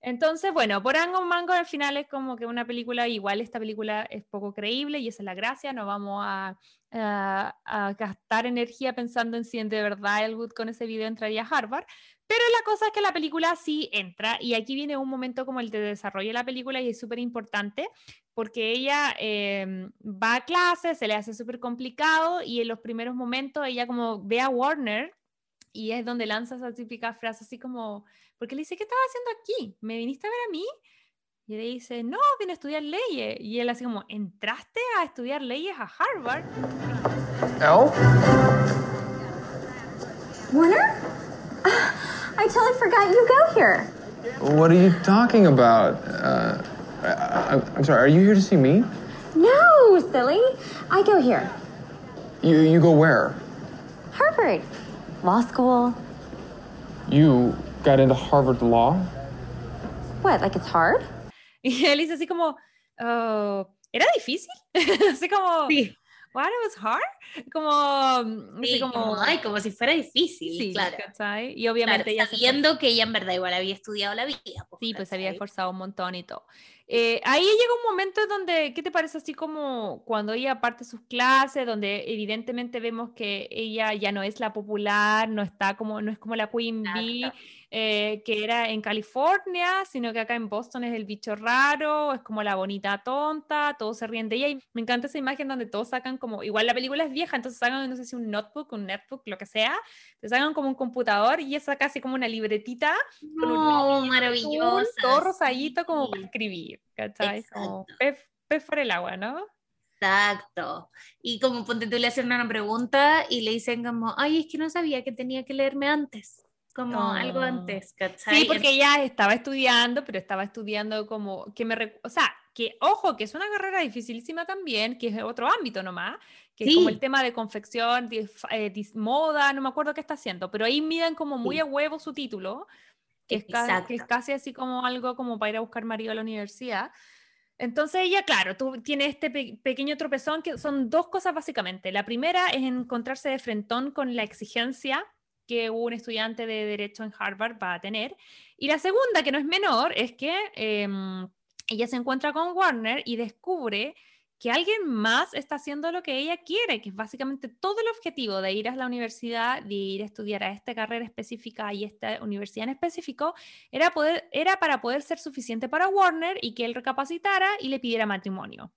Entonces, bueno, por Ango Mango al final es como que una película, igual esta película es poco creíble y esa es la gracia, no vamos a, a- a gastar energía pensando en si de verdad Elwood con ese video entraría a Harvard, pero la cosa es que la película sí entra y aquí viene un momento como el de desarrollo de la película y es súper importante porque ella eh, va a clase, se le hace súper complicado y en los primeros momentos ella como ve a Warner y es donde lanza esa típica frase así como, porque le dice, ¿qué estás haciendo aquí? ¿Me viniste a ver a mí? Y él dice, no, vine a estudiar leyes. Y él así como, ¿entraste a estudiar leyes a Harvard? Elle? Warner? I totally forgot you go here. What are you talking about? Uh, I, I, I'm sorry, are you here to see me? No, silly. I go here. You, you go where? Harvard. Law school. You got into Harvard Law? What, like it's hard? Y él dice así como, "Oh, ¿era difícil? así como, Sí, what, it was hard? Como, así sí, como, como, ay, como si fuera difícil, sí, claro. ¿cachai? Y Claro, obviamente ella se esforzó. sabiendo que ella en verdad igual había estudiado la vida. Sí, pues se había ¿cachai? esforzado un montón y todo. Eh, ahí llega un momento donde, ¿qué te parece así como cuando ella parte sus clases, donde evidentemente vemos que ella ya no es la popular, no está como, no es como la Queen Bee, eh, que era en California, sino que acá en Boston es el bicho raro, es como la bonita tonta, todos se ríen de ella y me encanta esa imagen donde todos sacan como, igual la película es vieja, entonces sacan, no sé si un notebook, un netbook, lo que sea, te sacan como un computador y ella saca así como una libretita con un No, azul, maravillosa. todo rosadito como sí. para escribir, ¿cachai? Como pez, pez por el agua, ¿no? Exacto. Y como ponte tú le hacen una pregunta y le dicen como, ay, es que no sabía que tenía que leerme antes. Como algo Oh. antes, ¿cachai? Sí, porque ella estaba estudiando, pero estaba estudiando como que me, o sea, que ojo, que es una carrera dificilísima también, que es otro ámbito nomás, que es como Sí. el tema de confección, dif- eh, dis- moda, no me acuerdo qué está haciendo, pero ahí miran como muy Sí. a huevo su título, que es, que es casi así como algo como para ir a buscar marido a la universidad. Entonces ella, claro, tú, tiene este pe- pequeño tropezón que son dos cosas básicamente. La primera es encontrarse de frentón con la exigencia que un estudiante de derecho en Harvard va a tener. Y la segunda, que no es menor, es que em, ella se encuentra con Warner y descubre que alguien más está haciendo lo que ella quiere, que es básicamente todo el objetivo de ir a la universidad, de ir a estudiar a esta carrera específica y esta universidad en específico, era, poder, era para poder ser suficiente para Warner y que él recapacitara y le pidiera matrimonio.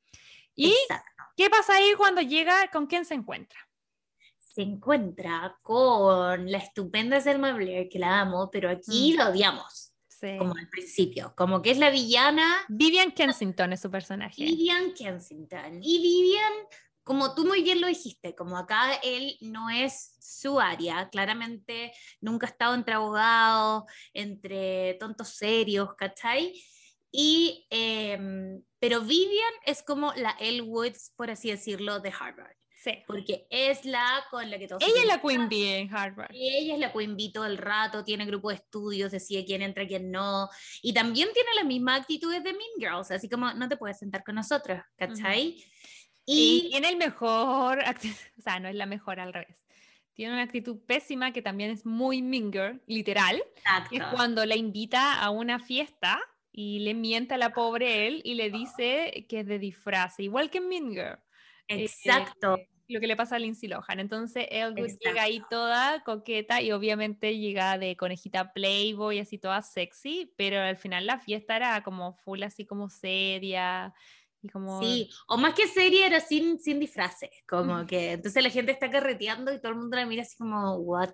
¿Y Exacto. qué pasa ahí cuando llega? ¿Con quién se encuentra? Se encuentra con la estupenda Selma Blair, que la amo, pero aquí Mm. la odiamos, Sí. como al principio. Como que es la villana Vivian Kensington es su personaje. Vivian Kensington. Y Vivian, como tú muy bien lo dijiste, como acá él no es su área, claramente nunca ha estado entre abogados, entre tontos serios, ¿cachai? Y, em, pero Vivian es como la Elle Woods, por así decirlo, de Harvard, Sí. porque es la con la que todos... Ella es la Queen Bee en Harvard. ella es la Queen Bee todo el rato, tiene grupo de estudios, decide quién entra, quién no. Y también tiene las mismas actitudes de Mean Girls, así como no te puedes sentar con nosotros, ¿cachai? Y Y, tiene el mejor, o sea, no es la mejor al revés. Tiene una actitud pésima que también es muy minger, literal, que es exacto, cuando la invita a una fiesta y le miente a la pobre él y le dice que es de disfraz, igual que Mean Girl. eh, exacto. Lo que le pasa a Lindsay Lohan. Entonces, Elwood Exacto. llega ahí toda coqueta y obviamente llega de conejita Playboy, así toda sexy, pero al final la fiesta era como full, así como seria y como... Sí, o más que serie era sin, sin disfraces, como que entonces la gente está carreteando y todo el mundo la mira así como, what?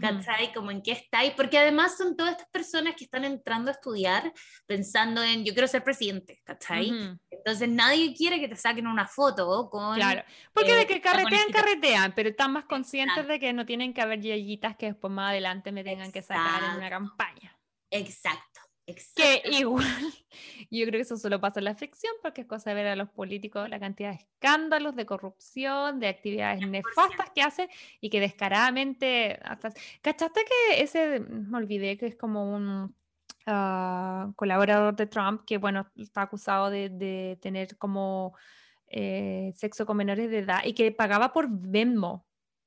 ¿Cachai? Como en qué estáis, porque además son todas estas personas que están entrando a estudiar pensando en, yo quiero ser presidente, ¿cachai? Ujú. Entonces nadie quiere que te saquen una foto con... Claro, porque de eh, que la carretean, carretean, pero están más conscientes Exacto. de que no tienen que haber yayitas que después más adelante me tengan que sacar en una campaña. Exacto, Que igual, yo creo que eso solo pasa en la ficción porque es cosa de ver a los políticos la cantidad de escándalos, de corrupción, de actividades nefastas que hacen y que descaradamente... Hasta... ¿Cachaste que ese, me olvidé, que es como un ah, colaborador de Trump que, bueno, está acusado de, de tener como eh, sexo con menores de edad y que pagaba por Venmo?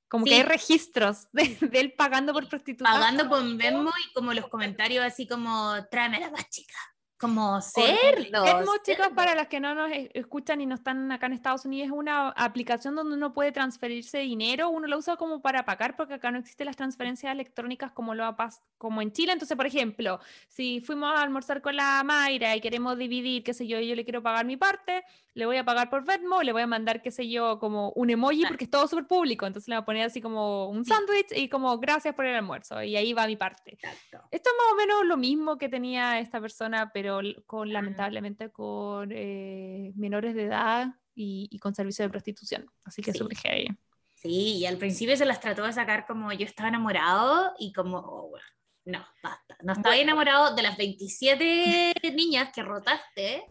Como que Sí. hay registros de, de él pagando por prostitución. Pagando con Venmo y como los comentarios así como, tráeme la más chica. Como cerdos. Venmo, chicos, cerdos. para los que no nos e- escuchan y no están acá en Estados Unidos, es una aplicación donde uno puede transferirse dinero. Uno lo usa como para pagar porque acá no existen las transferencias electrónicas como, lo como en Chile. Entonces, por ejemplo, si fuimos a almorzar con la Mayra y queremos dividir, qué sé yo, y yo le quiero pagar mi parte, le voy a pagar por Venmo, le voy a mandar, qué sé yo, como un emoji porque es todo súper público. Entonces le voy a poner así como un sándwich y como gracias por el almuerzo. Y ahí va mi parte. Exacto. Esto es más o menos lo mismo que tenía esta persona, pero con, lamentablemente con eh, menores de edad y, y con servicio de prostitución. Así que Sí. súper heavy. Sí, y al principio se las trató de sacar como yo estaba enamorado y como, oh, bueno, no, basta. No estaba Bueno. enamorado de las 27 niñas que rotaste.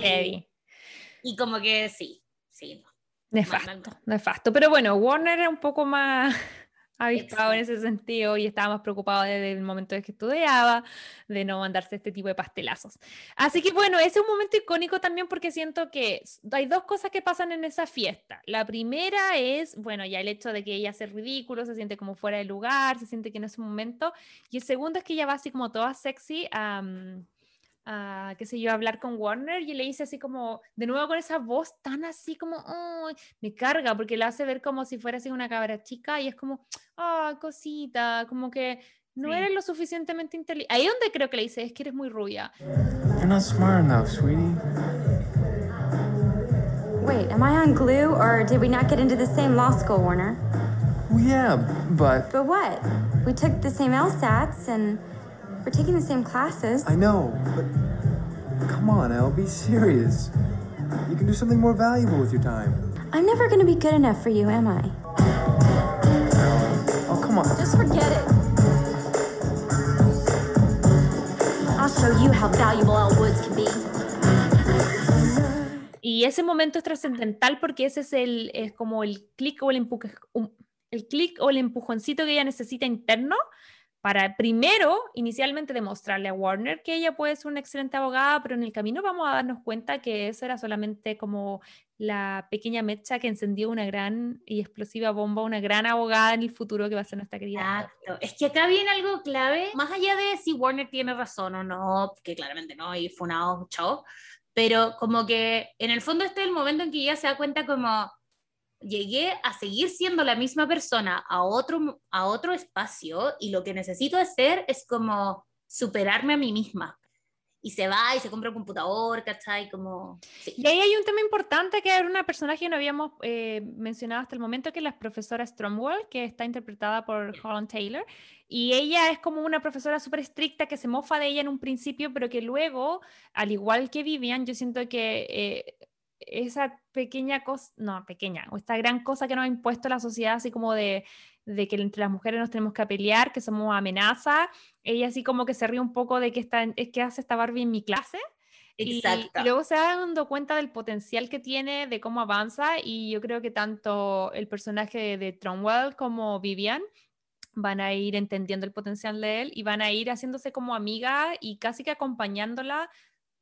Heavy. Y como que sí, sí. no. Nefasto, nefasto. Pero bueno, Warner era un poco más avispado en ese sentido y estaba más preocupado desde el momento en que estudiaba, de no mandarse este tipo de pastelazos. Así que bueno, ese es un momento icónico también porque siento que hay dos cosas que pasan en esa fiesta. La primera es, bueno, ya el hecho de que ella hace ridículo, se siente como fuera de lugar, se siente que no es su momento. Y el segundo es que ella va así como toda sexy a, a, qué sé yo, a hablar con Warner y le dice así como, de nuevo con esa voz tan así como, "Ay", me carga porque la hace ver como si fuera así una cabra chica y es como, ah, cosita, como que no Sí. eres lo suficientemente inteligente. Ahí donde creo que le dice, es que eres muy rubia. You're not smart enough, sweetie. Wait, am I on glue or did we not get into the same law school, Warner? Well, yeah, but But what? We took the same LSATs and we're taking the same classes. I know, but come on, Elle, be serious. You can do something more valuable with your time. I'm never gonna be good enough for you, am I? Oh, come on. Just forget it. I'll show you how valuable Elle Woods can be. Y ese momento es trascendental porque ese es el es como el clic o el empuje- el clic o el empujoncito que ella necesita interno para primero, inicialmente demostrarle a Warner que ella puede ser una excelente abogada, pero en el camino vamos a darnos cuenta que eso era solamente como la pequeña mecha que encendió una gran y explosiva bomba, una gran abogada en el futuro que va a ser nuestra querida. Exacto. Es que acá viene algo clave, más allá de si Warner tiene razón o no, que claramente no, y funado, chao, pero como que en el fondo este es el momento en que ella se da cuenta como llegué a seguir siendo la misma persona a otro, a otro espacio y lo que necesito hacer es como superarme a mí misma. Y se va y se compra un computador, ¿cachai? Como... sí. Y ahí hay un tema importante que era una personaje que no habíamos eh, mencionado hasta el momento, que es la profesora Stromwell, que está interpretada por Holland Taylor. Y ella es como una profesora súper estricta que se mofa de ella en un principio, pero que luego, al igual que Vivian, yo siento que eh, esa pequeña cosa, no, pequeña, o esta gran cosa que nos ha impuesto la sociedad, así como de, de que entre las mujeres nos tenemos que pelear, que somos amenaza, ella así como que se ríe un poco de que, está, es que hace esta Barbie en mi clase. Y, Exacto. y luego se va dando cuenta del potencial que tiene, de cómo avanza, y yo creo que tanto el personaje de, de Tromwell como Vivian van a ir entendiendo el potencial de él y van a ir haciéndose como amiga y casi que acompañándola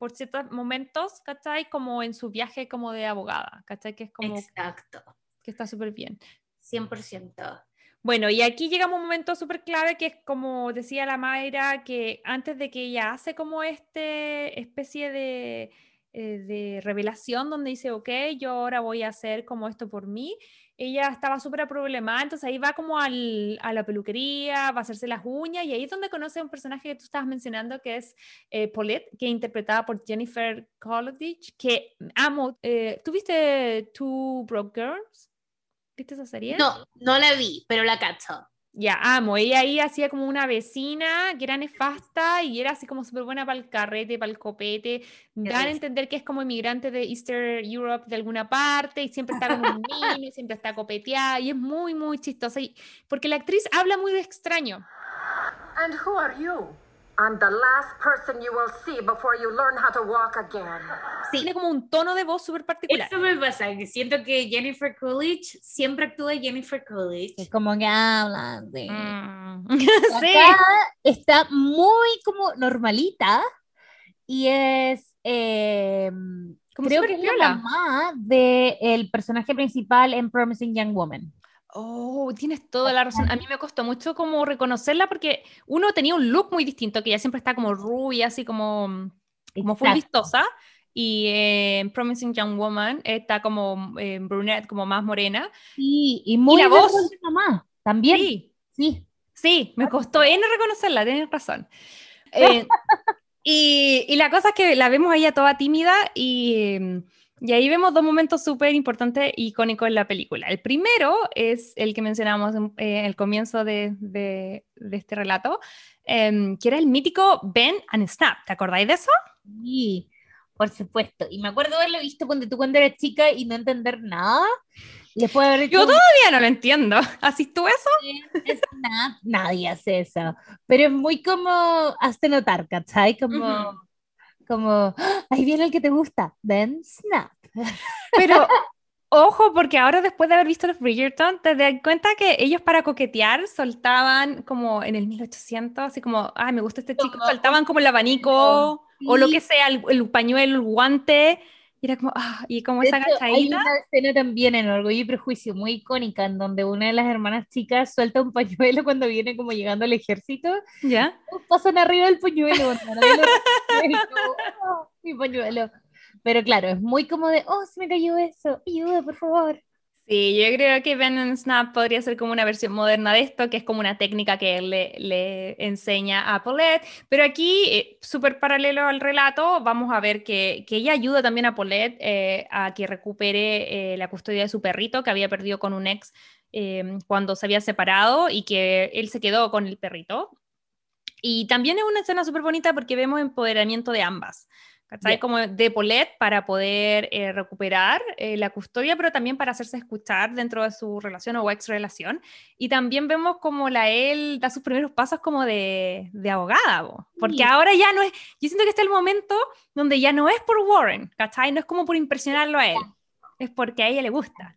por ciertos momentos, ¿cachai? Como en su viaje como de abogada, ¿cachai? Que es como Exacto. que está súper bien. 100%. Bueno, y aquí llegamos a un momento súper clave que es como decía la Mayra, que antes de que ella hace como este especie de, eh, de revelación donde dice, ok, yo ahora voy a hacer como esto por mí, ella estaba súper problemada, entonces ahí va como al- a la peluquería, va a hacerse las uñas y ahí es donde conoce a un personaje que tú estabas mencionando que es eh, Paulette, que es interpretada por Jennifer Coolidge, que amo. Eh, ¿Tú viste Two Broke Girls? ¿Viste esa serie? No, no la vi, pero la cacho. Ya, amo. Ella ahí hacía como una vecina que era nefasta y era así como súper buena para el carrete, para el copete. Dan a entender que es como inmigrante de Eastern Europe de alguna parte y siempre está con un niño y siempre está copeteada y es muy, muy chistosa. Y, porque la actriz habla muy de extraño. And who are you? I'm the last person you will see before you learn how to walk again. Sí. Tiene como un tono de voz súper particular. Eso me pasa, que siento que Jennifer Coolidge siempre actúa Jennifer Coolidge. Es como que habla de... Mm. sí. está muy como normalita y es... Eh, Como creo que es la mamá del personaje principal en Promising Young Woman. Oh, tienes toda la razón. A mí me costó mucho como reconocerla porque uno tenía un look muy distinto, que ella siempre está como rubia, así como, como full vistosa. Y eh, en Promising Young Woman está como eh, brunette, como más morena. Sí, y muy la de voz. mamá, también. Sí, Sí. sí, me costó en reconocerla, tienes razón. Eh, y, y la cosa es que la vemos a ella toda tímida y, eh, y ahí vemos dos momentos súper importantes e icónicos en la película. El primero es el que mencionamos en eh, el comienzo de, de- de este relato, em, que era el mítico Ben and Snap. ¿Te acordáis de eso? Sí, por supuesto. Y me acuerdo haberlo visto cuando tú cuando eras chica y no entender nada. Después de haber Yo todavía no lo entiendo. ¿Así tú eso? es nada, nadie hace eso. Pero es muy como, hazte notar, ¿cachai? Como, Ujú. Como, "Ah, ahí viene el que te gusta, then snap. Pero ojo, porque ahora después de haber visto los Bridgerton, te das cuenta que ellos para coquetear soltaban como en el 1800, así como, ay, me gusta este chico, soltaban como el abanico o lo que sea, el, el pañuelo, el guante, y era como, ah, y como De esa hecho, hay agachadita. una escena también en Orgullo y Prejuicio muy icónica en donde una de las hermanas chicas suelta un pañuelo cuando viene como llegando al ejército ¿Ya? pasan arriba del pañuelo. "Oh, mi pañuelo. Pero claro, es muy como de, oh, se me cayó eso, ayuda, por favor. Sí, yo creo que Ben and Snap podría ser como una versión moderna de esto, que es como una técnica que él le, enseña a Paulette. Pero aquí, eh, súper paralelo al relato, vamos a ver que, que ella ayuda también a Paulette eh, a que recupere eh, la custodia de su perrito que había perdido con un ex eh, cuando se había separado y que él se quedó con el perrito. Y también es una escena súper bonita porque vemos empoderamiento de ambas. ¿Cachai? Como de Paulette para poder eh, recuperar eh, la custodia, pero también para hacerse escuchar dentro de su relación o ex relación. Y también vemos como la él da sus primeros pasos como de, de abogada, bo. porque Sí. ahora ya no es, yo siento que está el momento donde ya no es por Warren, ¿cachai? No es como por impresionarlo a él, es porque a ella le gusta.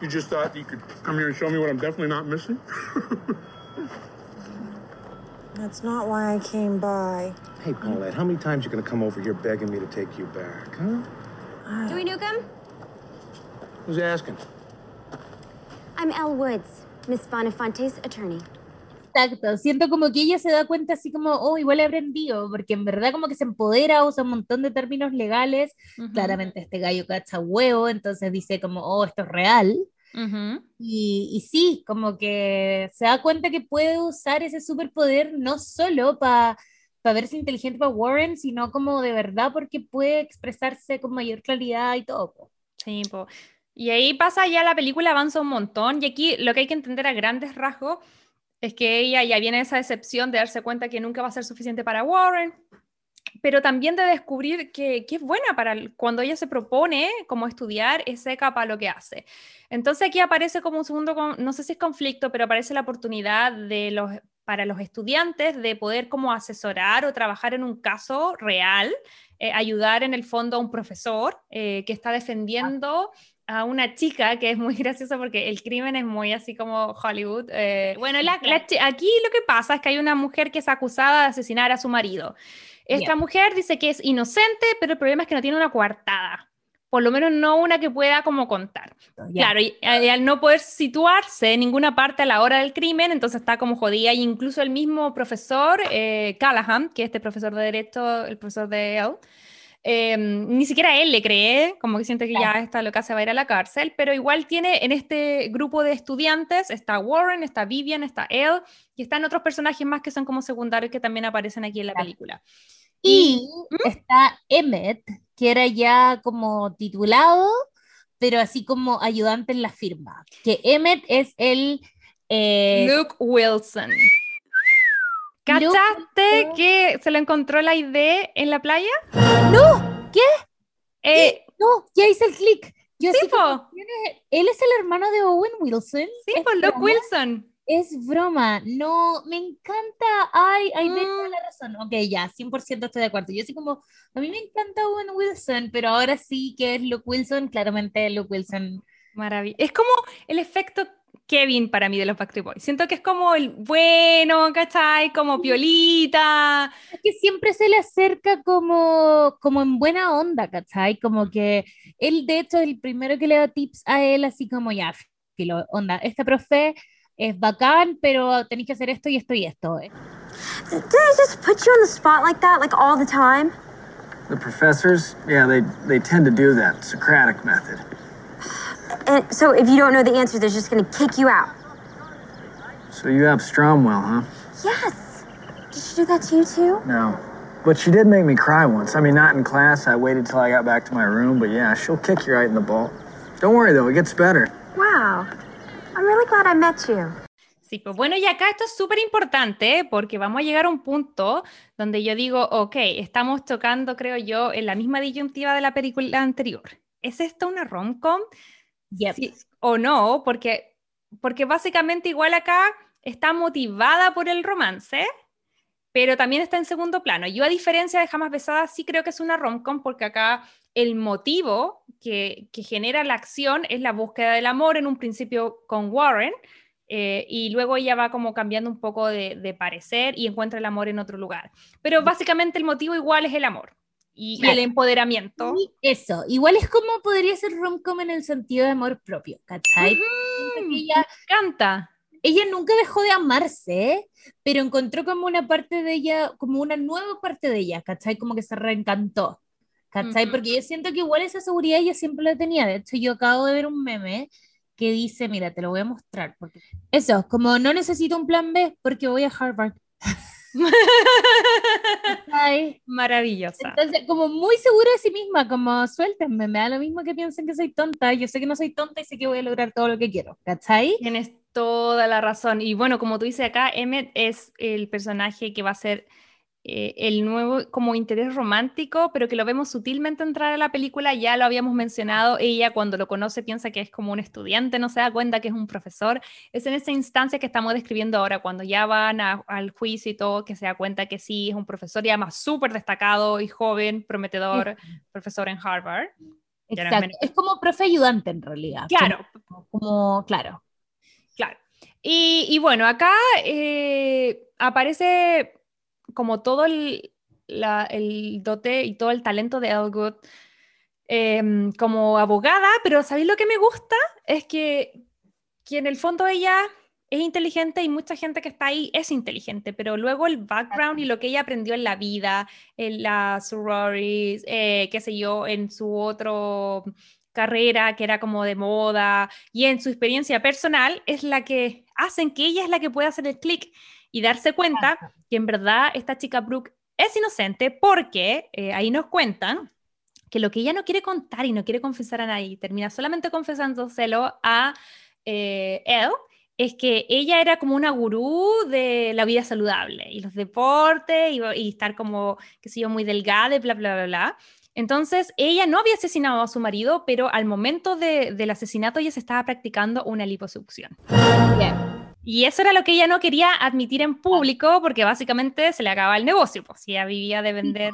You just thought you could come here and show me what I'm definitely not missing? That's not why I came by. Hey, Paulette, how many times you gonna come over here begging me to take you back, huh? Dewey Newcomb? Who's asking? I'm Elle Woods, Miss Bonafonte's attorney. Exacto, siento como que ella se da cuenta así como, oh, igual he aprendido, porque en verdad como que se empodera, usa un montón de términos legales, Ujú, claramente este gallo cacha huevo, entonces dice como, oh, esto es real, ujú. y, y sí, como que se da cuenta que puede usar ese superpoder no solo para verse inteligente para Warren, sino como de verdad porque puede expresarse con mayor claridad y todo. Sí, po. Y ahí pasa ya la película, avanza un montón. Y aquí lo que hay que entender a grandes rasgos es que ella ya viene esa decepción de darse cuenta que nunca va a ser suficiente para Warren, pero también de descubrir que, que es buena para el- cuando ella se propone como estudiar, es seca para lo que hace. Entonces aquí aparece como un segundo, con- no sé si es conflicto, pero aparece la oportunidad de los, para los estudiantes de poder como asesorar o trabajar en un caso real, eh, ayudar en el fondo a un profesor eh, que está defendiendo a una chica que es muy graciosa porque el crimen es muy así como Hollywood. eh, bueno, la- la chi- aquí lo que pasa es que hay una mujer que es acusada de asesinar a su marido. Esta mujer dice que es inocente, pero el problema es que no tiene una coartada. Por lo menos no una que pueda como contar. Claro, y, y al no poder situarse en ninguna parte a la hora del crimen, entonces está como jodida. Y incluso el mismo profesor, eh, Callahan, que es este profesor de Derecho, el profesor de él, eh, ni siquiera él le cree, como que siente que ya está loca, se va a ir a la cárcel, pero igual tiene en este grupo de estudiantes, está Warren, está Vivian, está él, y están otros personajes más que son como secundarios que también aparecen aquí en la Claro. película. Y está Emmet, que era ya como titulado, pero así como ayudante en la firma. Que Emmet es el Eh, Luke Wilson. ¿Cachaste que se lo encontró la idea en la playa? ¡No! ¿Qué? Eh, No, ya hice el clic. Yo. Él es el hermano de Owen Wilson. sí, ¿Es por Luke? Wilson. Es broma. No, me encanta. Ay, ay, Mm. toda la razón. Ok, ya, 100% estoy de acuerdo. Yo así como, a mí me encanta Owen Wilson, pero ahora sí que es Luke Wilson. Claramente Luke Wilson. Maravilloso. Es como el efecto Kevin para mí de los Backstreet Boys. Siento que es como el bueno, ¿cachai? Como piolita. Es que siempre se le acerca como, como en buena onda, ¿cachai? Como que él, de hecho, el primero que le da tips a él, así como ya, filo, onda, este profe es bacán, pero tenéis que hacer esto y esto y esto. Did I just put you on the spot like that, like all the time? The professors, yeah, they, they tend to do that Socratic method. And so if you don't know the answer, they're just gonna kick you out. So you have Stromwell, huh? Yes. Did she do that to you too? No. But she did make me cry once. I mean, not in class. I waited till I got back to my room, but yeah, she'll kick you right in the ball. Don't worry though, it gets better. Wow. I'm really glad I met you. Sí, pues bueno, y acá esto es súper importante porque vamos a llegar a un punto donde yo digo, ok, estamos tocando, creo yo, en la misma disyuntiva de la película anterior. ¿Es esto una rom-com? Yep. Sí, o no, porque, porque básicamente igual acá está motivada por el romance, pero también está en segundo plano. Yo a diferencia de Jamás Besada sí creo que es una rom-com porque acá el motivo que, que genera la acción es la búsqueda del amor en un principio con Warren eh, y luego ella va como cambiando un poco de, de parecer y encuentra el amor en otro lugar. Pero básicamente el motivo igual es el amor y, y el Claro. empoderamiento. Y eso, igual es como podría ser rom-com en el sentido de amor propio, ¿cachai? Que ella, Canta. ella nunca dejó de amarse, pero encontró como una parte de ella, como una nueva parte de ella, ¿cachai? Como que se reencantó, ¿cachai? Ujú. Porque yo siento que igual esa seguridad ella siempre la tenía. De hecho, yo acabo de ver un meme que dice, mira, te lo voy a mostrar. Porque... Eso, como no necesito un plan B porque voy a Harvard. ¿cachai? Maravillosa. Entonces, como muy segura de sí misma, como suéltenme, me da lo mismo que piensen que soy tonta, yo sé que no soy tonta y sé que voy a lograr todo lo que quiero, ¿cachai? Tienes toda la razón. Y bueno, como tú dices acá, Emmet es el personaje que va a ser eh, el nuevo como interés romántico, pero que lo vemos sutilmente entrar a la película, ya lo habíamos mencionado, ella cuando lo conoce piensa que es como un estudiante, no se da cuenta que es un profesor. Es en esa instancia que estamos describiendo ahora, cuando ya van a- al juicio y todo, que se da cuenta que sí, es un profesor y además súper destacado y joven, prometedor, profesor en Harvard. Exacto, es como profe ayudante en realidad. Claro, Como, como- claro. Claro. Y, y bueno, acá eh, aparece como todo el, la- el dote y todo el talento de Elwood em, como abogada, pero ¿sabéis lo que me gusta? Es que, que en el fondo ella es inteligente y mucha gente que está ahí es inteligente, pero luego el background y lo que ella aprendió en la vida, en la sororities, eh, qué sé yo, en su otro carrera que era como de moda y en su experiencia personal es la que hacen que ella es la que puede hacer el clic y darse cuenta que en verdad esta chica Brooke es inocente porque eh, ahí nos cuentan que lo que ella no quiere contar y no quiere confesar a nadie, termina solamente confesándoselo a eh, él, es que ella era como una gurú de la vida saludable y los deportes y, y estar como, qué sé yo, muy delgada y bla, bla, bla, bla. Entonces, ella no había asesinado a su marido, pero al momento de- del asesinato ella se estaba practicando una liposucción. Y eso era lo que ella no quería admitir en público porque básicamente se le acababa el negocio, pues ella vivía de vender,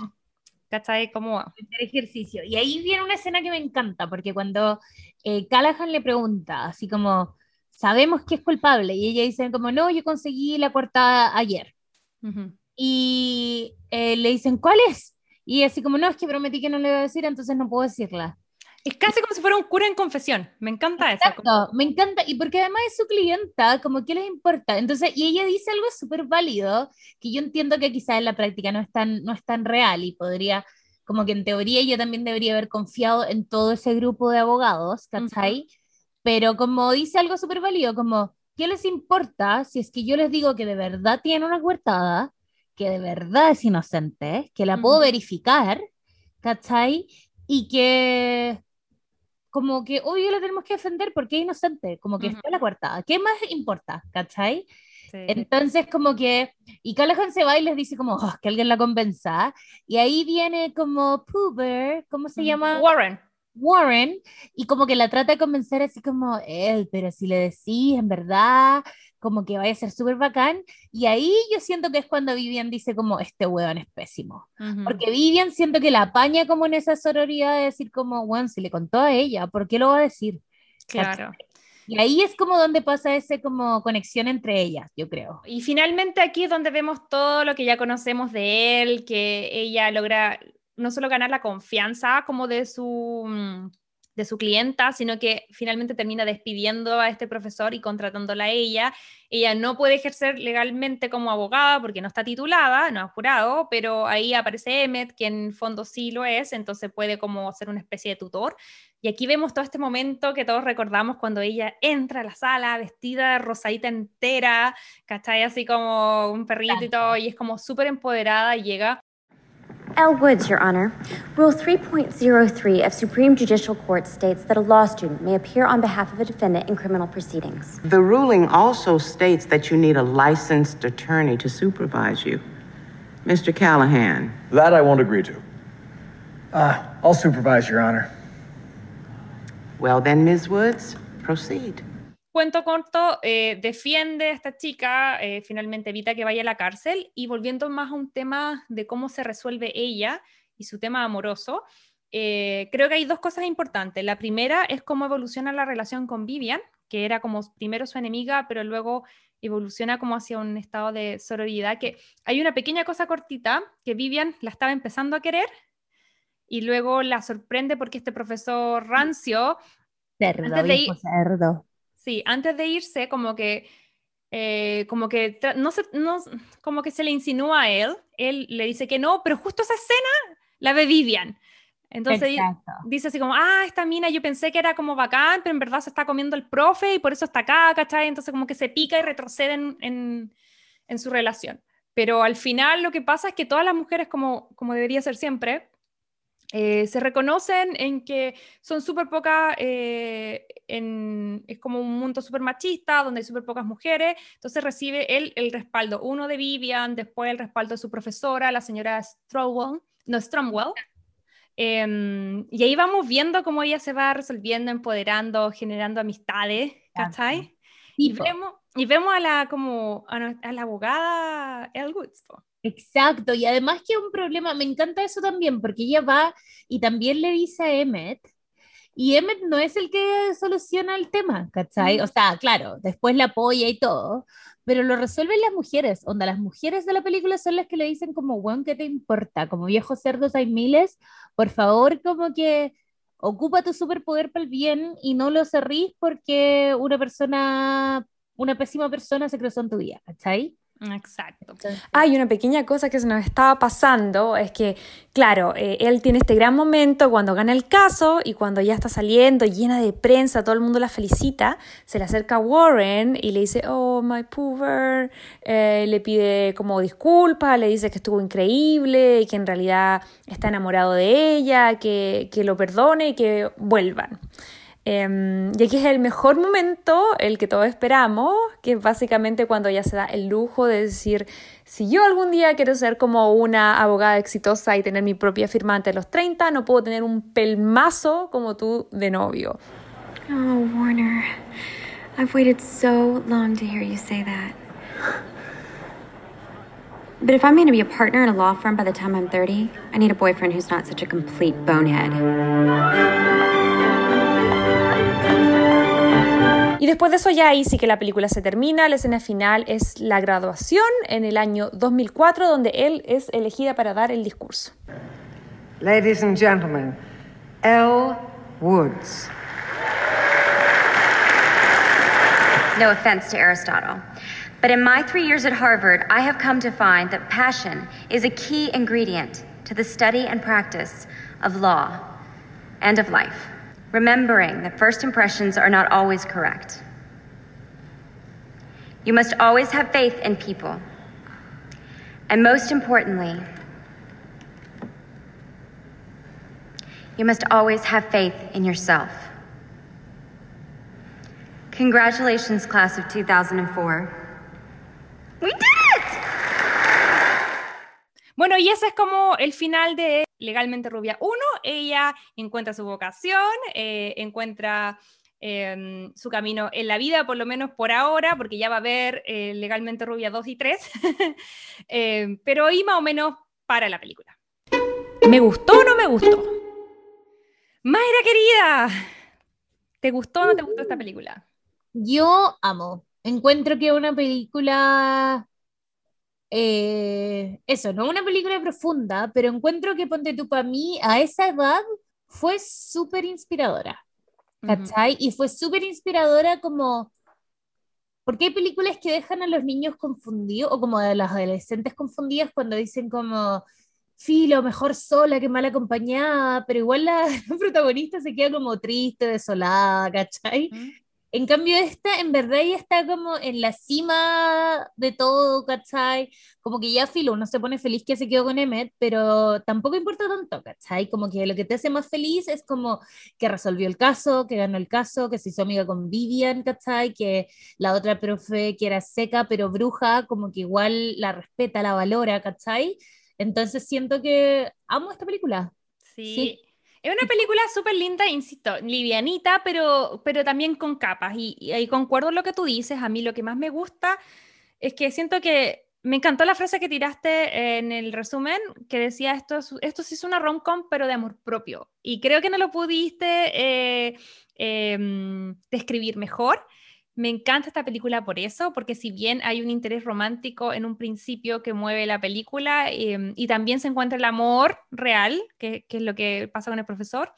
¿cachai? Como... hacer ejercicio. Y ahí viene una escena que me encanta, porque cuando eh, Callahan le pregunta, así como, sabemos que es culpable, y ella dice como, no, yo conseguí la coartada ayer. Ujú. Y eh, le dicen, ¿cuál es? Y así como, no, es que prometí que no le iba a decir, entonces no puedo decirla. Es casi como si fuera un cura en confesión. Me encanta eso. Exacto, me encanta, y porque además es su clienta, como que les importa. Entonces, y ella dice algo súper válido, que yo entiendo que quizás en la práctica no es, tan, no es tan real y podría, como que en teoría yo también debería haber confiado en todo ese grupo de abogados, ¿cachai? Pero como dice algo súper válido, como, ¿qué les importa si es que yo les digo que de verdad tiene una coartada, que de verdad es inocente, que la puedo Ujú. verificar, ¿cachai? Y que como que obvio la tenemos que defender porque es inocente, como que está la coartada. ¿Qué más importa? ¿Cachai? Entonces, como que, y Callahan se va y les dice como, "Oh, que alguien la convenza, y ahí viene como Poober, ¿cómo se llama? Warren. Warren, y como que la trata de convencer así como, él, pero si le decís en verdad, como que vaya a ser súper bacán, y ahí yo siento que es cuando Vivian dice como, este huevón es pésimo, porque Vivian siento que la apaña como en esa sororidad de decir como, bueno, si le contó a ella, ¿por qué lo va a decir? Claro. Y ahí es como donde pasa ese como conexión entre ellas, yo creo. Y finalmente aquí es donde vemos todo lo que ya conocemos de él, que ella logra no solo ganar la confianza como de su, mm, de su clienta, sino que finalmente termina despidiendo a este profesor y contratándola a ella. Ella no puede ejercer legalmente como abogada porque no está titulada, no ha jurado, pero ahí aparece Emmet, que en fondo sí lo es, entonces puede como ser una especie de tutor. Y aquí vemos todo este momento que todos recordamos cuando ella entra a la sala vestida de rosadita entera, ¿cachai? Así como un perrito y todo, y es como súper empoderada y llega L. Woods, Your Honor. Rule 3.03 of Supreme Judicial Court states that a law student may appear on behalf of a defendant in criminal proceedings. The ruling also states that you need a licensed attorney to supervise you. Mr. Callahan. That I won't agree to. Uh, I'll supervise, Your Honor. Well, then, Ms. Woods, proceed. Cuento corto, eh, defiende a esta chica, eh, finalmente evita que vaya a la cárcel y volviendo más a un tema de cómo se resuelve ella y su tema amoroso, eh, creo que hay dos cosas importantes. La primera es cómo evoluciona la relación con Vivian, que era como primero su enemiga, pero luego evoluciona como hacia un estado de sororidad, que hay una pequeña cosa cortita que Vivian la estaba empezando a querer y luego la sorprende porque este profesor rancio... Cerdo, antes de ir- cerdo. Sí, antes de irse, como que, eh, como que, no se, no, como que se le insinúa a él, él le dice que no, pero justo esa escena la ve Vivian. Entonces Exacto. dice así como, ah, esta mina yo pensé que era como bacán, pero en verdad se está comiendo el profe y por eso está acá, ¿cachai? Entonces como que se pica y retrocede en, en- en su relación. Pero al final lo que pasa es que todas las mujeres, como, como debería ser siempre, eh, se reconocen en que son súper pocas, eh, es como un mundo súper machista, donde hay súper pocas mujeres, entonces recibe él el respaldo, uno de Vivian, después el respaldo de su profesora, la señora Strowell, no, Stromwell, Em, y ahí vamos viendo cómo ella se va resolviendo, empoderando, generando amistades, ¿cachai? Y vemos, y vemos a la, como, a, a la abogada Elle Woods, po. Exacto, y además que es un problema, me encanta eso también, porque ella va y también le dice a Emmet, y Emmet no es el que soluciona el tema, ¿cachai? O sea, claro, después la apoya y todo, pero lo resuelven las mujeres, onda, las mujeres de la película son las que le dicen como, weón, ¿qué te importa? Como viejos cerdos hay miles, por favor, como que ocupa tu superpoder para el bien y no lo cerrís porque una persona, una pésima persona se cruzó en tu vida, ¿cachai? Exacto. Hay una pequeña cosa que se nos estaba pasando, es que, claro, eh, él tiene este gran momento cuando gana el caso y cuando ya está saliendo llena de prensa, todo el mundo la felicita, se le acerca a Warren y le dice, oh, my poover, eh, le pide como disculpas, le dice que estuvo increíble que en realidad está enamorado de ella, que, que lo perdone y que vuelvan. Em, y aquí es el mejor momento, el que todos esperamos, que es básicamente cuando ella se da el lujo de decir, si yo algún día quiero ser como una abogada exitosa y tener mi propia firma antes de los 30, no puedo tener un pelmazo como tú de novio. Oh, Warner. I've waited so long to hear you say that. But if I'm going to be a partner in a law firm by the time I'm 30, I need a boyfriend who's not such a complete bonehead. Y después de eso ya ahí sí que la película se termina, la escena final es la graduación en el año 2004 donde él es elegida para dar el discurso. Ladies and gentlemen, L. Woods. No offense to Aristotle. But in my three years at Harvard, I have come to find that passion is a key ingredient to the study and practice of law and of life. Remembering that first impressions are not always correct. You must always have faith in people. And most importantly, you must always have faith in yourself. Congratulations, class of 2004. We did it! Bueno, y ese es como el final de Legalmente Rubia 1. Ella encuentra su vocación, eh, encuentra eh, su camino en la vida, por lo menos por ahora, porque ya va a haber eh, Legalmente Rubia 2 y 3. Eh, pero ahí más o menos para la película. ¿Me gustó o no me gustó? Mayra querida, ¿te gustó o no te gustó esta película? Yo amo. Encuentro que una película. Eh, eso, no una película profunda, pero encuentro que Ponte tú para mí a esa edad fue súper inspiradora. ¿Cachai? Y fue súper inspiradora como. Porque hay películas que dejan a los niños confundidos, o como a las adolescentes confundidas cuando dicen como, filo, mejor sola que mal acompañada, pero igual la, la protagonista se queda como triste, desolada, ¿cachai? En cambio, esta, en verdad, ella está como en la cima de todo, ¿cachai? Como que ya filo, uno se pone feliz que se quedó con Emmet, pero tampoco importa tanto, ¿cachai? Como que lo que te hace más feliz es como que resolvió el caso, que ganó el caso, que se hizo amiga con Vivian, ¿cachai? Que la otra profe que era seca pero bruja, como que igual la respeta, la valora, ¿cachai? Entonces siento que amo esta película. Sí. Es una película súper linda, insisto, livianita, pero, pero también con capas. Y, y ahí concuerdo lo que tú dices. A mí lo que más me gusta es que siento que me encantó la frase que tiraste en el resumen, que decía esto, es- esto sí es una rom-com, pero de amor propio. Y creo que no lo pudiste eh, em, describir mejor. Me encanta esta película por eso, porque si bien hay un interés romántico en un principio que mueve la película em, y también se encuentra el amor real, que, es lo que pasa con el profesor,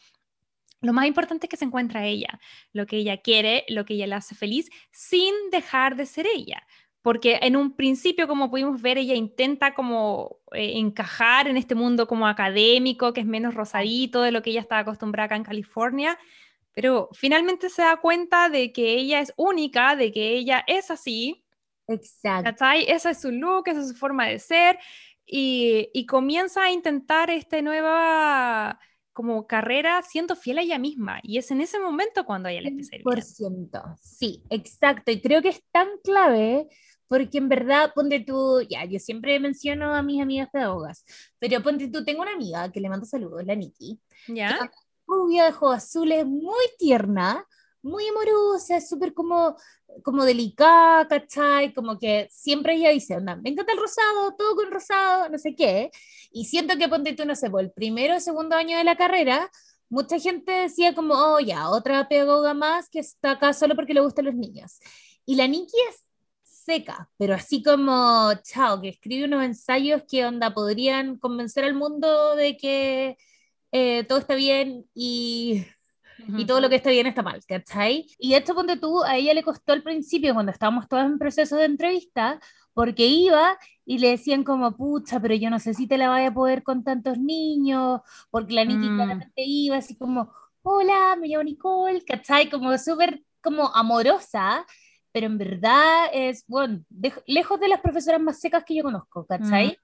lo más importante es que se encuentra ella, lo que ella quiere, lo que ella la hace feliz, sin dejar de ser ella. Porque en un principio, como pudimos ver, ella intenta como eh, encajar en este mundo como académico, que es menos rosadito de lo que ella estaba acostumbrada acá en California, pero finalmente se da cuenta de que ella es única, de que ella es así. Exacto. ¿cachai? Esa es su look, esa es su forma de ser, y, y comienza a intentar esta nueva como carrera siendo fiel a ella misma, y es en ese momento cuando ella le empieza a ir Por bien. ciento, sí, exacto. Y creo que es tan clave porque en verdad, ponte tú, ya, yo siempre menciono a mis amigas pedagogas, pero ponte tú, tengo una amiga que le mando saludos, la Nikki, ¿Ya? Rubia de ojos azules, muy tierna, muy amorosa, súper como, como delicada, ¿cachai? Como que siempre ella dice, onda, me encanta el rosado, todo con rosado, no sé qué, y siento que ponte tú, no sé, por el primero o segundo año de la carrera, mucha gente decía como, oh, ya, otra pedagoga más que está acá solo porque le gustan los niños. Y la Nikki es seca, pero así como, chao, que escribe unos ensayos que onda podrían convencer al mundo de que eh, todo está bien y, y todo lo que está bien está mal, ¿cachai? Y esto, ponte tú, a ella le costó al principio, cuando estábamos todas en proceso de entrevista, porque iba y le decían como, pucha, pero yo no sé si te la vaya a poder con tantos niños, porque la Nikki Mm. claramente iba así como, hola, me llamo Nicole, ¿cachai? Como súper como amorosa, pero en verdad es, bueno, de- lejos de las profesoras más secas que yo conozco, ¿cachai? Mm.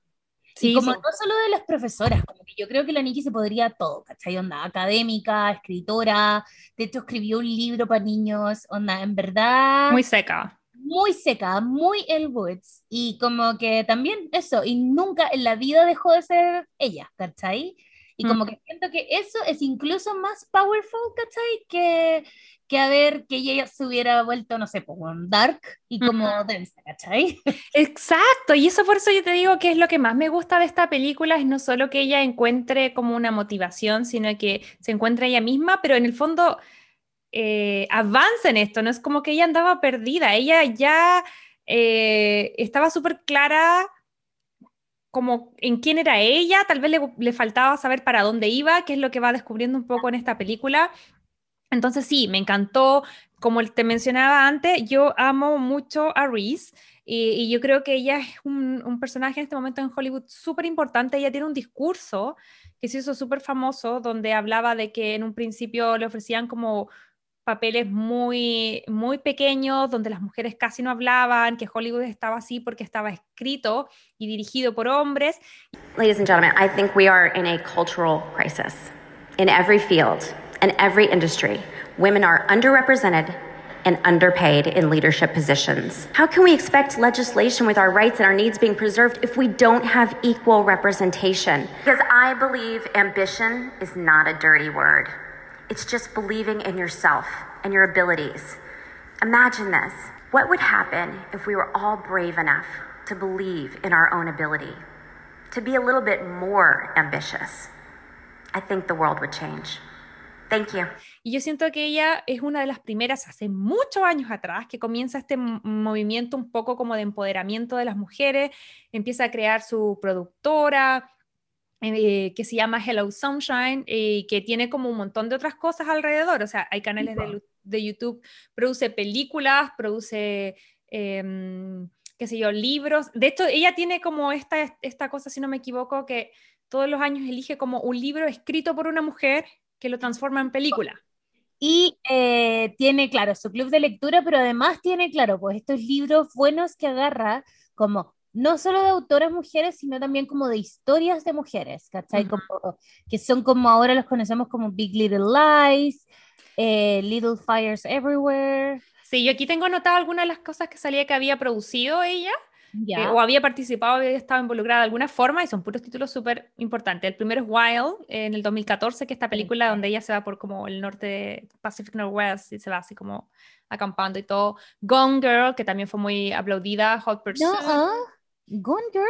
Sí, y como sí. no solo de las profesoras, como que yo creo que la Nikki se podría todo, ¿cachai? Onda académica, escritora, de hecho escribió un libro para niños, onda, en verdad Muy seca. muy seca, muy El Woods, y como que también eso, y nunca en la vida dejó de ser ella, ¿cachai? Y como que siento que eso es incluso más powerful, ¿cachai? Que, que a ver que ella se hubiera vuelto, no sé, como dark y como densa, ¿cachai? Exacto, y eso por eso yo te digo que es lo que más me gusta de esta película, es no solo que ella encuentre como una motivación, sino que se encuentra ella misma, pero en el fondo eh, avanza en esto, no es como que ella andaba perdida, ella ya eh, estaba súper clara como en quién era ella, tal vez le, le faltaba saber para dónde iba, que es lo que va descubriendo un poco en esta película. Entonces sí, me encantó, como te mencionaba antes, yo amo mucho a Reese y, y yo creo que ella es un, un personaje en este momento en Hollywood súper importante, ella tiene un discurso que se hizo súper famoso donde hablaba de que en un principio le ofrecían como papeles muy, muy pequeños, donde las mujeres casi no hablaban, que Hollywood estaba así porque estaba escrito y dirigido por hombres. Ladies and gentlemen, I think we are in a cultural crisis. In every field, in every industry, women are underrepresented and underpaid in leadership positions. How can we expect legislation with our rights and our needs being preserved if we don't have equal representation? Because I believe ambition is not a dirty word. It's just believing in yourself and your abilities. Imagine this. What would happen if we were all brave enough to believe in our own ability, to be a little bit more ambitious? I think the world would change. Thank you. Y yo siento que ella es una de las primeras hace muchos años atrás que comienza este movimiento un poco como de empoderamiento de las mujeres, empieza a crear su productora, eh, que se llama Hello Sunshine y que tiene como un montón de otras cosas alrededor. O sea, hay canales de, de, YouTube, produce películas, produce, em, qué sé yo, libros. De hecho, ella tiene como esta, esta cosa, si no me equivoco, que todos los años elige como un libro escrito por una mujer que lo transforma en película. Y eh, tiene, claro, su club de lectura, pero además tiene, claro, pues estos libros buenos que agarra como no solo de autoras mujeres, sino también como de historias de mujeres, ¿cachai? como, que son como ahora los conocemos como Big Little Lies, eh, Little Fires Everywhere. Sí, yo aquí tengo anotado algunas de las cosas que salía que había producido ella. Eh, o había participado, había estado involucrada de alguna forma, y son puros títulos súper importantes. El primero es Wild, en el 2014, que es esta película donde ella se va por como el norte de Pacific Northwest y se va así como acampando y todo. Gone Girl, que también fue muy aplaudida. Hot Pursuit. No, Gone Girl.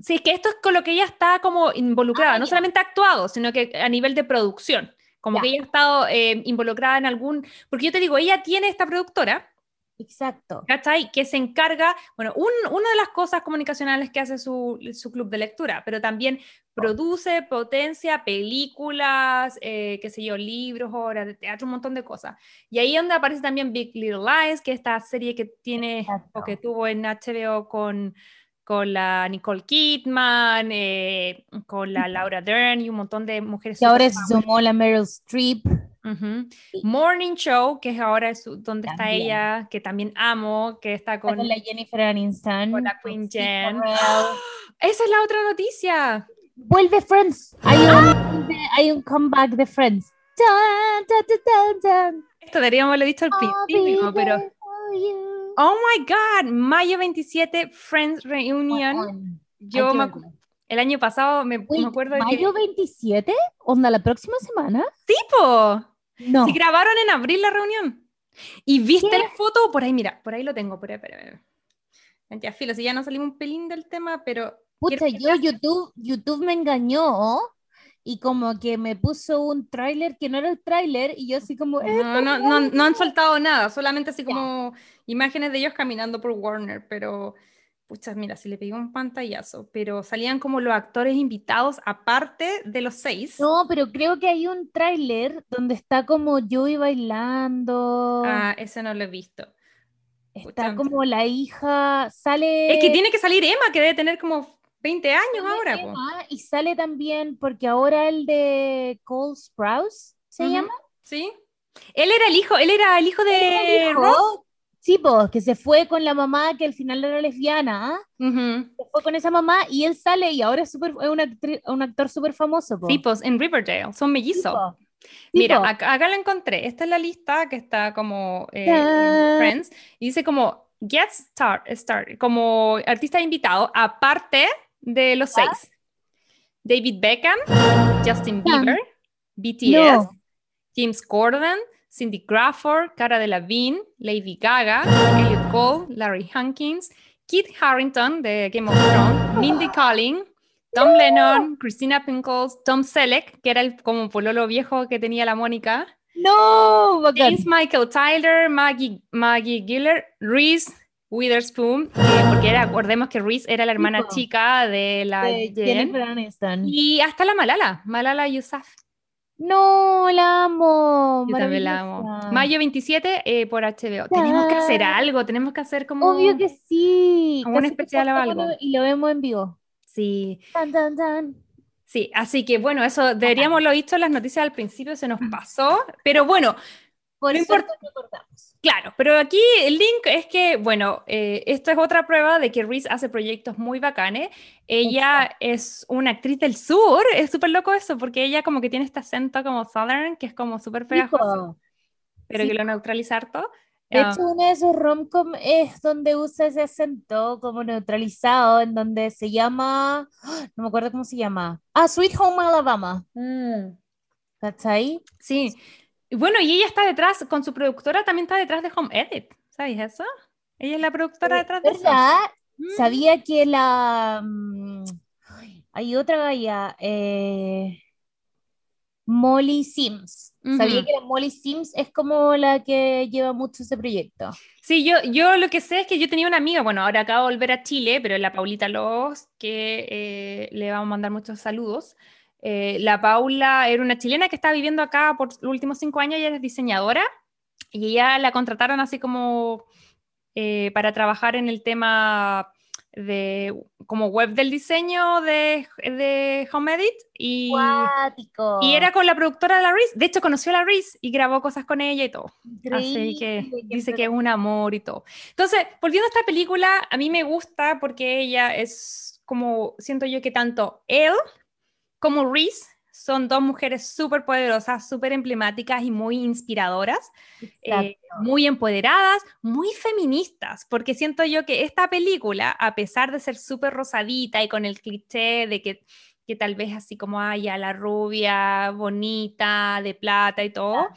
Sí, que esto es con lo que ella está como involucrada, ah, no solamente actuado, sino que a nivel de producción. Como que ella ha estado eh, involucrada en algún. Porque yo te digo, ella tiene esta productora. Exacto. ¿Cachai? Que se encarga, bueno, una de las cosas comunicacionales que hace su, su, club de lectura, pero también produce, potencia películas, eh, qué sé yo, libros, obras de teatro, un montón de cosas. Y ahí es donde aparece también Big Little Lies, que es esta serie que tiene o que tuvo en HBO con con la Nicole Kidman, eh, con la Laura Dern y un montón de mujeres. Y ahora es sumó la Meryl Streep. Morning Show, que es ahora es donde está ella, que también amo, que está con, la Jennifer Aniston. Con la Queen Jen. Esa es la otra noticia. Vuelve Friends. Hay un, ¡Ah! hay un comeback de Friends. Esto deberíamos haberlo dicho al principio, pero... Oh my God, mayo 27, Friends Reunion. Yo me, el año pasado me, me acuerdo de ¿Mayo 27? ¿Onda la próxima semana? Sí, po. No. Sí, grabaron en abril la reunión. ¿Y viste la foto? Por ahí, mira, por ahí lo tengo. Por ahí, espera, Ya, filo, si ya no salimos un pelín del tema, pero. Pucha, yo YouTube, YouTube me engañó y como que me puso un tráiler que no era el tráiler y yo así como... No, no, no, no, han soltado nada, solamente así como imágenes de ellos caminando por Warner, pero... Pucha, mira, si le pedí un pantallazo, pero salían como los actores invitados aparte de los seis. No, pero creo que hay un tráiler donde está como Joey bailando. Ah, ese no lo he visto. Está como la hija, sale... Es que tiene que salir Emma, que debe tener como 20 años ahora. y sale también, porque ahora el de Cole Sprouse, ¿se llama? Sí. Él era el hijo, él era el hijo de Ross. Sí, pues, que se fue con la mamá que al final era lesbiana. ¿ah? Se fue con esa mamá y él sale y ahora es, super, es un, actor súper famoso. Sí, pues, en Riverdale, son mellizos. Mira, acá, lo encontré. Esta es la lista que está como eh, Friends y dice como Guest Star, star, como artista invitado, aparte de los seis. David Beckham, Justin Bieber, BTS, James Corden, Cindy Crawford, Cara Delevingne, Lady Gaga, Elliot Cole, Larry Hankins, Kit Harrington de Game of Thrones, Mindy Kaling, Tom Lennon, Christina Pinkles, Tom Selleck, que era el como pololo viejo que tenía la Mónica. No, James Michael Tyler, Maggie, Maggie Giller, Reese Witherspoon, porque era, recordemos que Reese era la hermana chica de la Jennifer Aniston. Y hasta la Malala, Malala Yousaf. No, la amo. Yo también la amo. Mayo 27 eh, por HBO. Tenemos que hacer algo, tenemos que hacer como. Obvio que sí. un especial o algo. Y lo vemos en vivo. Sí. Sí, así que bueno, eso deberíamos lo visto en las noticias al principio, se nos pasó. Pero bueno, por eso Claro, pero aquí el link es que, bueno, eh, esto es otra prueba de que Reese hace proyectos muy bacanes. Ella es una actriz del sur, es súper loco eso, porque ella como que tiene este acento como southern, que es como súper pegajoso, pero que lo neutraliza harto. De Ah. hecho, uno de sus romcom es donde usa ese acento como neutralizado, en donde se llama, ¡ah! no me acuerdo cómo se llama. Ah, Sweet Home Alabama. ¿Cachai? Sí. Y bueno, y ella está detrás, con su productora también está detrás de Home Edit. ¿Sabes eso? Ella es la productora detrás de eso. ¿Verdad? Sabía que la... mm, ay, Hay otra galla, eh, Molly Sims. Sabía que la Molly Sims es como la que lleva mucho ese proyecto. Sí, yo, yo lo que sé es que yo tenía una amiga, bueno, ahora acabo de volver a Chile, pero la Paulita Los, que eh, le vamos a mandar muchos saludos. Eh, la Paula era una chilena que estaba viviendo acá por los últimos cinco años, ella es diseñadora y ella la contrataron así como eh, para trabajar en el tema de como web del diseño de, de Home Edit y, y era con la productora de la Reese. De hecho, conoció a la Reese y grabó cosas con ella y todo. Así que Increíble, dice que es un amor y todo. Entonces, volviendo a esta película, a mí me gusta porque ella es como, siento yo que tanto él como Reese son dos mujeres súper poderosas, súper emblemáticas y muy inspiradoras, eh, muy empoderadas, muy feministas, porque siento yo que esta película, a pesar de ser súper rosadita y con el cliché de que, que tal vez así como haya la rubia, bonita, de plata y todo,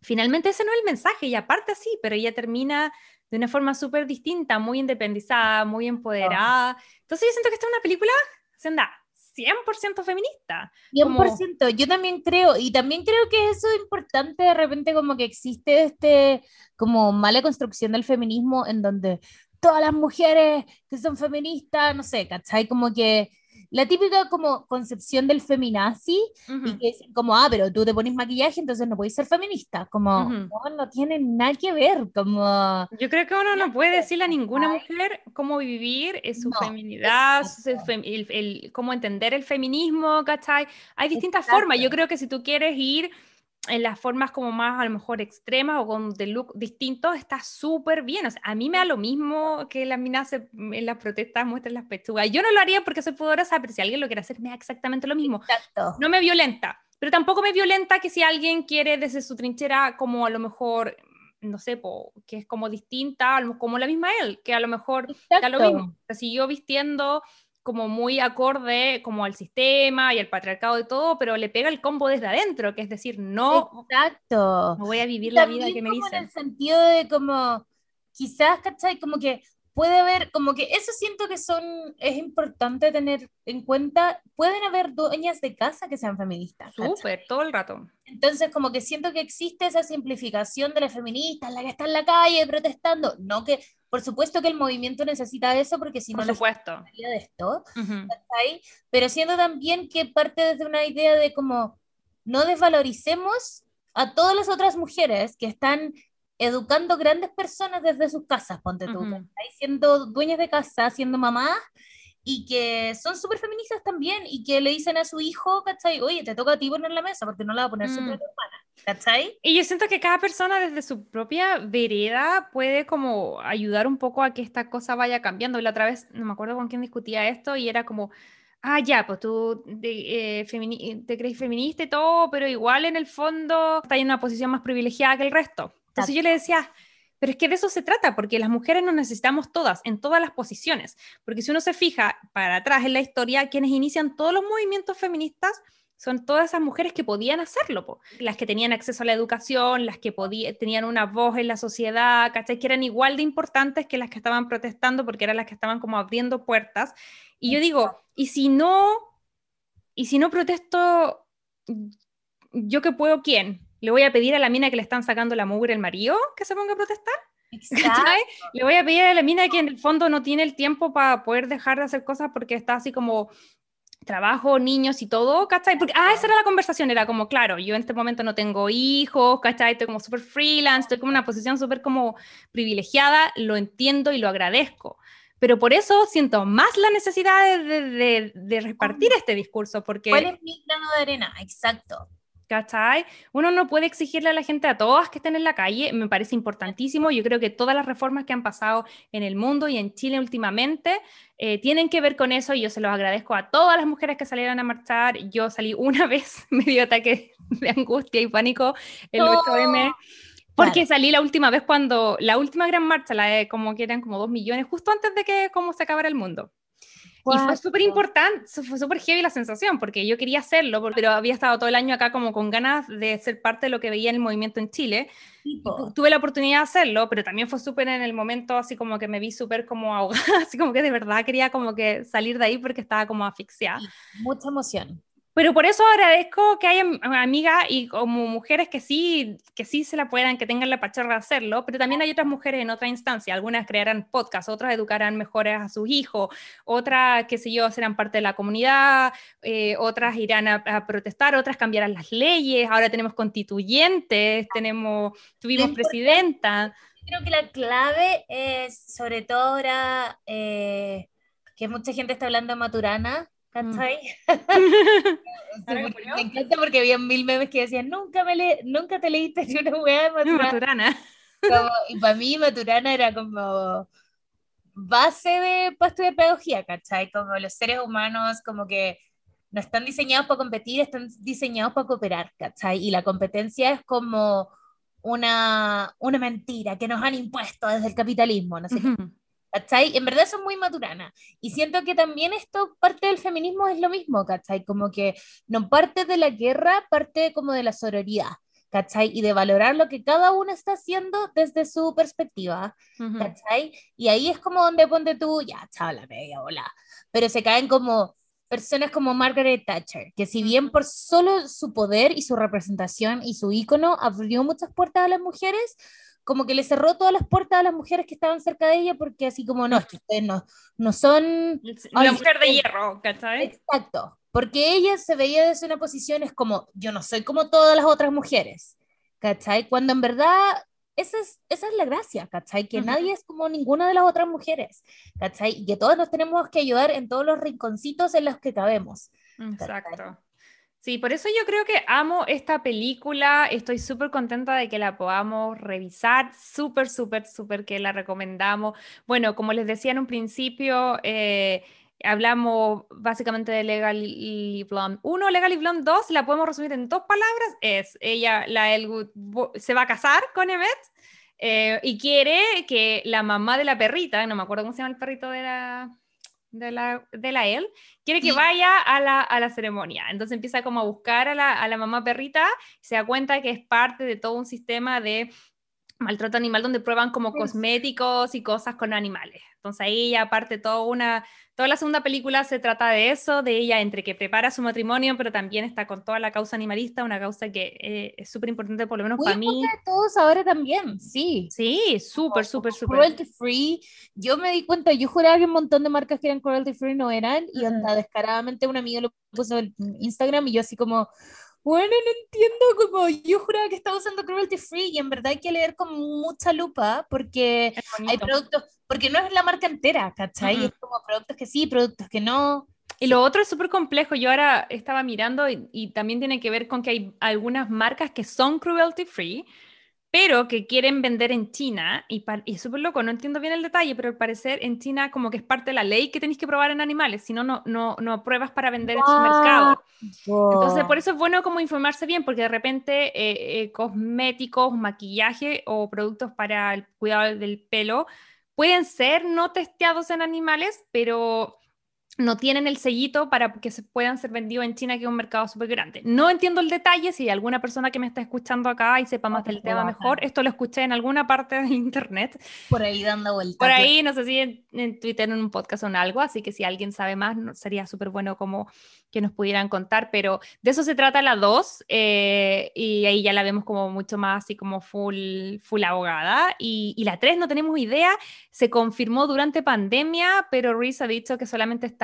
finalmente ese no es el mensaje, y aparte sí, pero ella termina de una forma súper distinta, muy independizada, muy empoderada. Entonces yo siento que esta es una película, se anda 100% feminista. Como- 100%, yo también creo, y también creo que eso es importante de repente como que existe este como mala construcción del feminismo en donde todas las mujeres que son feministas, no sé, ¿cachai? Como que la típica como concepción del feminazi y que dicen como, ah, pero tú te pones maquillaje, entonces no puedes ser feminista, como, Ujú. no, no tiene nada que ver, como... Yo creo que uno no puede decirle a ninguna mujer cómo vivir su feminidad, su el, el- cómo entender el feminismo, ¿cachai? Hay distintas formas. Yo creo que si tú quieres ir en las formas como más a lo mejor extremas o con de look distintos, está súper bien. O sea, a mí me da lo mismo que las minas se- en las protestas muestren las pechugas. Yo no lo haría porque soy pudorosa, pero si alguien lo quiere hacer, me da exactamente lo mismo. No me violenta, pero tampoco me violenta que si alguien quiere desde su trinchera como a lo mejor no sé, po, que es como distinta, como la misma él, que a lo mejor da lo Exacto. mismo. Se siguió vistiendo como muy acorde como al sistema y al patriarcado y todo, pero le pega el combo desde adentro, que es decir, no, Exacto. no voy a vivir la vida que me como en dicen. el sentido de como, quizás, ¿cachai? Como que puede haber, como que eso siento que son, es importante tener en cuenta, pueden haber dueñas de casa que sean feministas. Súper, todo el rato. Entonces, como que siento que existe esa simplificación de la feminista, la que está en la calle protestando. No que, por supuesto que el movimiento necesita eso, porque si Por no, supuesto. no de esto. Pero siento también que parte desde una idea de como no desvaloricemos a todas las otras mujeres que están educando grandes personas desde sus casas, ponte tú, siendo dueñas de casa, siendo mamás, y que son súper feministas también, y que le dicen a su hijo, ¿cachai? Oye, te toca a ti poner la mesa, porque no la va a poner Mm. tu hermana, ¿cachai? Y yo siento que cada persona desde su propia vereda puede como ayudar un poco a que esta cosa vaya cambiando. Y la otra vez, no me acuerdo con quién discutía esto, y era como, ah, ya, pues tú de- eh, te crees feminista y todo, pero igual en el fondo estás en una posición más privilegiada que el resto. Entonces yo le decía, pero es que de eso se trata, porque las mujeres nos necesitamos todas, en todas las posiciones. Porque si uno se fija para atrás en la historia, quienes inician todos los movimientos feministas son todas esas mujeres que podían hacerlo, po. las que tenían acceso a la educación, las que tenían una voz en la sociedad, ¿cachai? Que eran igual de importantes que las que estaban protestando, porque eran las que estaban como abriendo puertas. Y yo digo, ¿y si no, y si no protesto, yo qué puedo, quién? ¿Le voy a pedir a la mina que le están sacando la mugre el marido que se ponga a protestar? ¿Cachai? Le voy a pedir a la mina que en el fondo no tiene el tiempo para poder dejar de hacer cosas porque está así como trabajo, niños y todo, ¿cachai? Porque, ah, esa era la conversación, era como, claro, yo en este momento no tengo hijos, ¿cachai? Estoy como súper freelance, estoy como en una posición súper como privilegiada, lo entiendo y lo agradezco. Pero por eso siento más la necesidad de, de- de- de repartir este discurso, porque... ¿Cuál es mi grano de arena? Exacto. ¿Cachai? Uno no puede exigirle a la gente, a todas que estén en la calle, me parece importantísimo. Yo creo que todas las reformas que han pasado en el mundo y en Chile últimamente eh, tienen que ver con eso y yo se los agradezco a todas las mujeres que salieron a marchar. Yo salí una vez, me dio ataque de angustia y pánico el No. 8M. Porque salí la última vez cuando, la última gran marcha, la de como que eran como dos millones, justo antes de que como se acabara el mundo. Y fue súper importante, fue súper heavy la sensación, porque yo quería hacerlo, pero había estado todo el año acá como con ganas de ser parte de lo que veía en el movimiento en Chile. Y tuve la oportunidad de hacerlo, pero también fue súper en el momento, así como que me vi súper como ahogada, así como que de verdad quería como que salir de ahí porque estaba como asfixiada. Mucha emoción. Pero por eso agradezco que haya amigas y como mujeres que sí, que sí se la puedan, que tengan la pacharra de hacerlo, pero también hay otras mujeres en otra instancia, algunas crearán podcast, otras educarán mejores a sus hijos, otras, qué sé yo, serán parte de la comunidad, eh, otras irán a, protestar, otras cambiarán las leyes, ahora tenemos constituyentes, tenemos, tuvimos presidenta. Creo que la clave es, sobre todo ahora, eh, que mucha gente está hablando de Maturana, ¿Cachai? me encanta porque había mil memes que decían, nunca, me le nunca te leíste una weá de Maturana. y para mí Maturana era como base de para estudiar pedagogía, ¿cachai? Como los seres humanos como que no están diseñados para competir, están diseñados para cooperar, ¿cachai? Y la competencia es como una, una mentira que nos han impuesto desde el capitalismo, no sé qué. ¿Cachai? En verdad son muy maturana. Y siento que también esto, parte del feminismo es lo mismo, ¿cachai? Como que no parte de la guerra, parte como de la sororidad. ¿cachai? Y de valorar lo que cada uno está haciendo desde su perspectiva, ¿cachai? Y ahí es como donde ponte tú, ya, chao, la media bola. Pero se caen como personas como Margaret Thatcher, que si bien por solo su poder y su representación y su ícono abrió muchas puertas a las mujeres, como que le cerró todas las puertas a las mujeres que estaban cerca de ella, porque así como, no, es que ustedes no, no son... La mujer de hierro, ¿cachai? Exacto, porque ella se veía desde una posición, es como, yo no soy como todas las otras mujeres, ¿cachai? Cuando en verdad esa es, esa es la gracia, ¿cachai? Que nadie es como ninguna de las otras mujeres, ¿cachai? Y que todos nos tenemos que ayudar en todos los rinconcitos en los que cabemos. Exacto. Sí, por eso yo creo que amo esta película, estoy súper contenta de que la podamos revisar, súper, súper, súper que la recomendamos. Bueno, como les decía en un principio, eh, hablamos básicamente de Legally Blonde 1, Legally Blonde 2, la podemos resumir en dos palabras, es ella, la Elwood, se va a casar con Emmett eh, y quiere que la mamá de la perrita, no me acuerdo cómo se llama el perrito de la de la, de la él, quiere que vaya a la, a la, ceremonia. Entonces empieza como a buscar a la, a la mamá perrita, se da cuenta que es parte de todo un sistema de maltrato animal donde prueban como cosméticos y cosas con animales. Entonces ahí ya aparte toda una, toda la segunda película se trata de eso, de ella entre que prepara su matrimonio, pero también está con toda la causa animalista, una causa que eh, es súper importante por lo menos para mí. todos ahora también, sí. Sí, súper, súper, súper. Cruelty free, yo me di cuenta, yo juraba que un montón de marcas que eran cruelty free no eran, y anda descaradamente un amigo lo puso en Instagram y yo así como bueno, no entiendo, como yo juraba que estaba usando cruelty free y en verdad hay que leer con mucha lupa porque hay productos, porque no es la marca entera, ¿cachai? Es como productos que sí, productos que no. Y lo otro es súper complejo. Yo ahora estaba mirando y, y, también tiene que ver con que hay algunas marcas que son cruelty free, pero que quieren vender en China, y, y es súper loco, no entiendo bien el detalle, pero al parecer en China como que es parte de la ley que tenéis que probar en animales, si no, no, no, no pruebas para vender en su mercado. Entonces, por eso es bueno como informarse bien, porque de repente eh, eh, cosméticos, maquillaje o productos para el cuidado del pelo pueden ser no testeados en animales, pero no tienen el sellito para que se puedan ser vendidos en China, que es un mercado súper grande. No entiendo el detalle, si hay alguna persona que me está escuchando acá y sepa más del tema mejor, esto lo escuché en alguna parte de internet. Por ahí dando vueltas. Por ahí, no sé si en, Twitter, en un podcast o en algo, así que si alguien sabe más, sería súper bueno como que nos pudieran contar, pero de eso se trata la 2 eh, y ahí ya la vemos como mucho más así como full, full abogada y, y la 3 no tenemos idea, se confirmó durante pandemia, pero Reese ha dicho que solamente está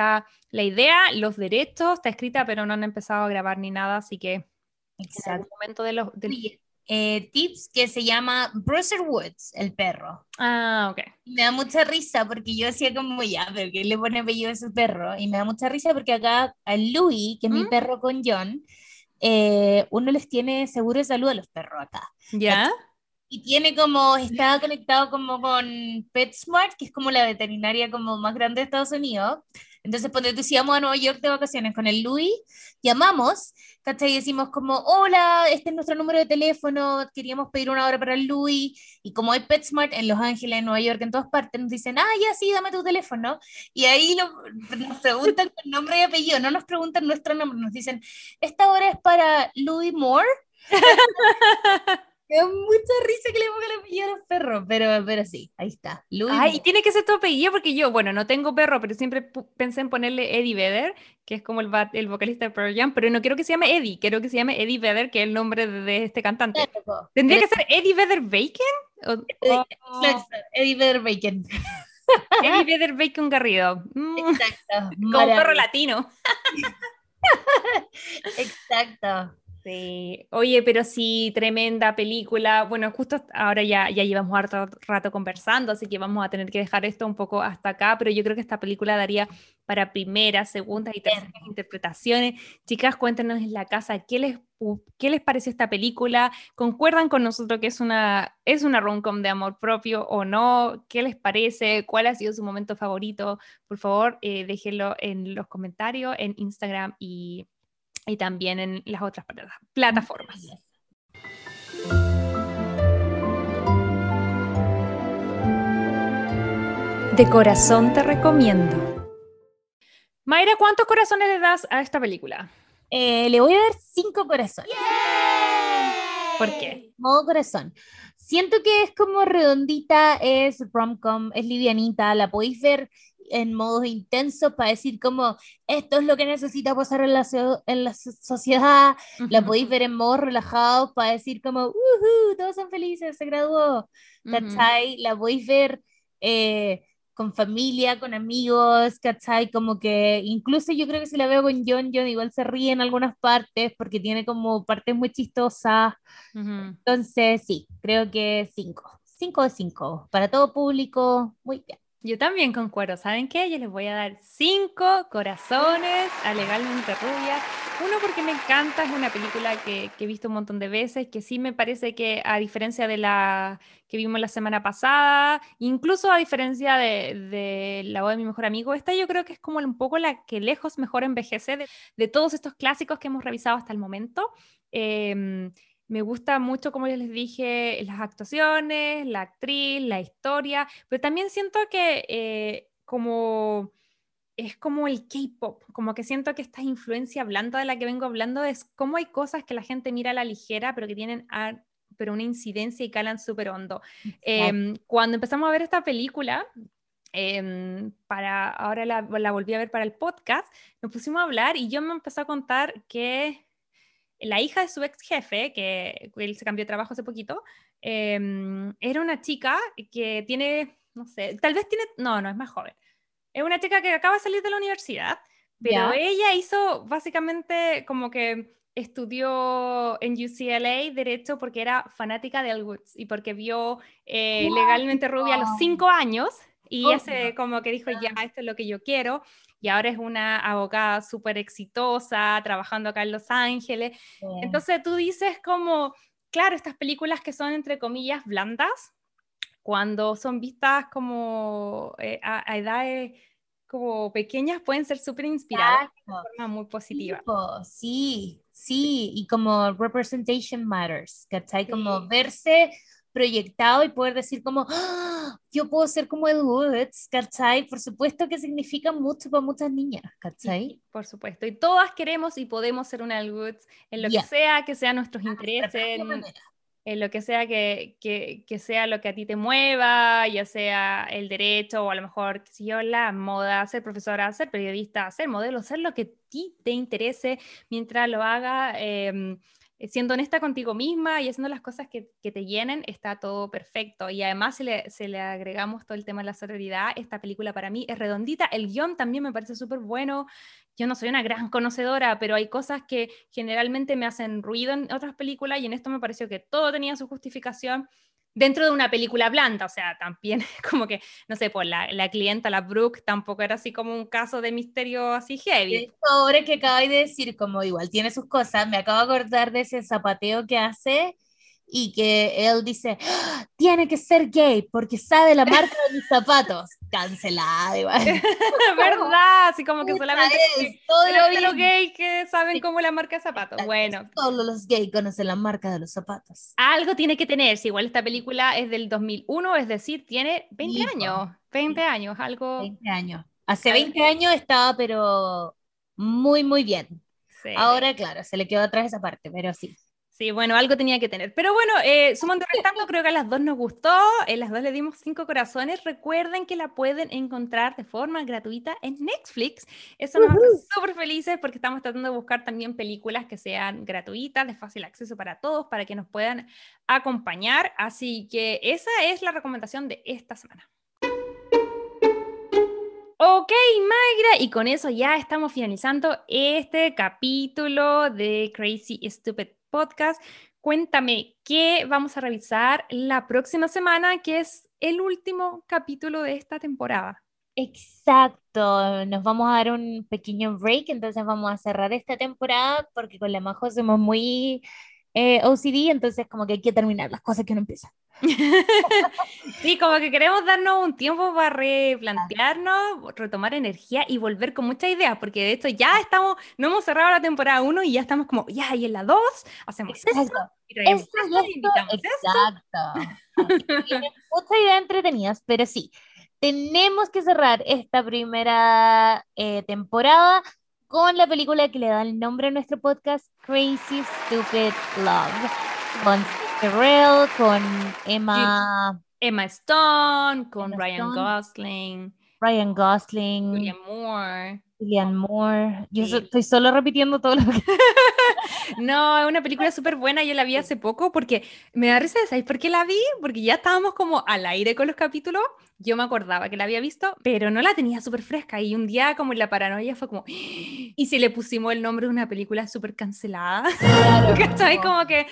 la idea, los derechos, está escrita, pero no han empezado a grabar ni nada, así que Exacto. en momento de los... Eh, tips que se llama Bruiser Woods, el perro. Ah, ok. me da mucha risa porque yo decía como ya, pero que le pone apellido a su perro. Y me da mucha risa porque acá a Louis, que es mi ¿Mm? perro con John, eh, uno les tiene seguro de salud a los perros acá. ¿Ya? Y tiene como, estaba conectado como con PetSmart, que es como la veterinaria como más grande de Estados Unidos. Entonces, cuando decíamos a Nueva York de vacaciones con el Louis, llamamos, ¿cachai? Y decimos como, hola, este es nuestro número de teléfono, queríamos pedir una hora para el Louis. Y como hay PetSmart en Los Ángeles, en Nueva York, en todas partes, nos dicen, ah, ya sí, dame tu teléfono. Y ahí nos preguntan con nombre y apellido, no nos preguntan nuestro nombre, nos dicen, esta hora es para Louis Moore. Me da mucha risa que le ponga el apellido a los perros, pero, pero sí, ahí está. Ay, y tiene que ser tu apellido porque yo, bueno, no tengo perro, pero siempre pensé en ponerle Eddie Vedder, que es como el, el vocalista de Pearl Jam, pero no quiero que se llame Eddie, quiero que se llame Eddie Vedder, que es el nombre de, este cantante. ¿Tendría que ser Eddie Vedder Bacon? Eddie Vedder Bacon. Eddie Vedder Bacon Garrido. Mm. Exacto. como perro latino. Exacto. Sí, oye, pero sí, tremenda película. Bueno, justo ahora ya, ya llevamos harto rato conversando, así que vamos a tener que dejar esto un poco hasta acá, pero yo creo que esta película daría para primeras, segundas y terceras interpretaciones. Chicas, cuéntenos en la casa qué les, qué les pareció esta película. ¿Concuerdan con nosotros que es una, es una rom-com de amor propio o no? ¿Qué les parece? ¿Cuál ha sido su momento favorito? Por favor, eh, déjenlo en los comentarios, en Instagram y y también en las otras plataformas. De corazón te recomiendo. Mayra, ¿cuántos corazones le das a esta película? Eh, le voy a dar cinco corazones. ¿Por qué? Modo corazón. Siento que es como redondita, es rom-com, es livianita, la podéis ver en modos intensos para decir como esto es lo que necesita pasar en la, en la sociedad, la podéis ver en modos relajados para decir como, todos son felices, se graduó, ¿cachai? La podéis ver eh, con familia, con amigos, ¿cachai? Como que incluso yo creo que si la veo con John, John igual se ríe en algunas partes porque tiene como partes muy chistosas. Entonces, sí, creo que cinco. Cinco de cinco. Para todo público, muy bien. Yo también concuerdo. ¿Saben qué? Yo les voy a dar cinco corazones a Legalmente Rubia. Uno porque me encanta, es una película que, he visto un montón de veces, que sí me parece que a diferencia de la que vimos la semana pasada, incluso a diferencia de, La voz de mi mejor amigo, esta yo creo que es como un poco la que lejos mejor envejece de, de todos estos clásicos que hemos revisado hasta el momento. Eh, me gusta mucho, como ya les dije, las actuaciones, la actriz, la historia, pero también siento que eh, como es como el K-pop, como que siento que esta influencia blanda de la que vengo hablando es como hay cosas que la gente mira a la ligera, pero que tienen pero una incidencia y calan súper hondo. Em, cuando empezamos a ver esta película, em, para, ahora la, la, volví a ver para el podcast, nos pusimos a hablar y yo me empecé a contar que la hija de su ex jefe, que él se cambió de trabajo hace poquito, em, era una chica que tiene, no sé, tal vez tiene, no, no, es más joven. Es una chica que acaba de salir de la universidad, pero ella hizo básicamente como que estudió en UCLA Derecho porque era fanática de Woods y porque vio eh, legalmente rubia a los cinco años y ella se como que dijo, ya, esto es lo que yo quiero y ahora es una abogada súper exitosa, trabajando acá en Los Ángeles. Entonces tú dices como, claro, estas películas que son entre comillas blandas, cuando son vistas como eh, a, edades como pequeñas pueden ser súper inspiradas de forma muy positiva. Sí, sí, y como representation matters, ¿cachai? Como verse proyectado y poder decir como, ¡Ah! Yo puedo ser como Ed Woods, ¿cachai? Por supuesto que significa mucho para muchas niñas, ¿cachai? por supuesto, y todas queremos y podemos ser una Ed Woods en lo que sea que sean nuestros ah, intereses, en, lo que sea que, que, que, sea lo que a ti te mueva, ya sea el derecho o a lo mejor, si yo, la moda, ser profesora, ser periodista, ser modelo, ser lo que a ti te interese mientras lo haga. Eh, siendo honesta contigo misma y haciendo las cosas que, te llenen, está todo perfecto. Y además, si le, le, agregamos todo el tema de la sororidad, esta película para mí es redondita. El guion también me parece súper bueno. Yo no soy una gran conocedora, pero hay cosas que generalmente me hacen ruido en otras películas y en esto me pareció que todo tenía su justificación dentro de una película blanda, o sea, también como que, no sé, pues la, la clienta, la Brooke, tampoco era así como un caso de misterio así heavy. Ahora que acabáis de decir, como igual tiene sus cosas, me acabo de acordar de ese zapateo que hace y que él dice, "Ah, tiene que ser gay porque sabe la marca de mis zapatos. Cancelada, igual. ¿Verdad? Así como que Puta, solamente, es, todo los gays que saben cómo la marca de zapatos. Bueno, Todos los gays conocen la marca de los zapatos. algo tiene que tener. Si igual esta película es del 2001, es decir, tiene 20 Hijo. años. 20 años, algo. 20 años. Hace 20 años estaba, pero muy, muy bien. Sí. Ahora, claro, se le quedó atrás esa parte, pero sí. Sí, bueno, algo tenía que tener. Pero bueno, eh, sumando restando, creo que a las dos nos gustó. Eh, las dos le dimos cinco corazones. Recuerden que la pueden encontrar de forma gratuita en Netflix. Eso nos hace súper felices porque estamos tratando de buscar también películas que sean gratuitas, de fácil acceso para todos, para que nos puedan acompañar. Así que esa es la recomendación de esta semana. Ok, Mayra, y con eso ya estamos finalizando este capítulo de Crazy Stupid Podcast. Cuéntame, ¿qué vamos a revisar la próxima semana, que es el último capítulo de esta temporada? Exacto, nos vamos a dar un pequeño break, entonces vamos a cerrar esta temporada porque con la Majo somos muy eh, OCD, entonces como que hay que terminar las cosas que no empiezan. Sí, como que queremos darnos un tiempo para replantearnos, retomar energía y volver con muchas ideas, porque de hecho ya estamos, no hemos cerrado la temporada 1 y ya estamos como, ya, y en la 2 hacemos esto, Exacto. y traemos Esto esto, y y invitamos esto. Exacto. Tienen muchas ideas entretenidas, pero sí, tenemos que cerrar esta primera eh, temporada con la película que le da el nombre a nuestro podcast, Crazy Stupid Love, con Steve Carell, con Emma, Emma Stone, con Emma Ryan Stone. Gosling, Ryan Gosling, Julian Moore. Julianne Moore. Yo Sí. estoy solo repitiendo todo lo que... No, es una película súper buena, yo la vi hace poco porque me da risa, ¿sabéis por qué la vi? Porque ya estábamos como al aire con los capítulos, yo me acordaba que la había visto, pero no la tenía súper fresca y un día como en la paranoia fue como, y si le pusimos el nombre de una película súper cancelada, ¿cachai? Como que,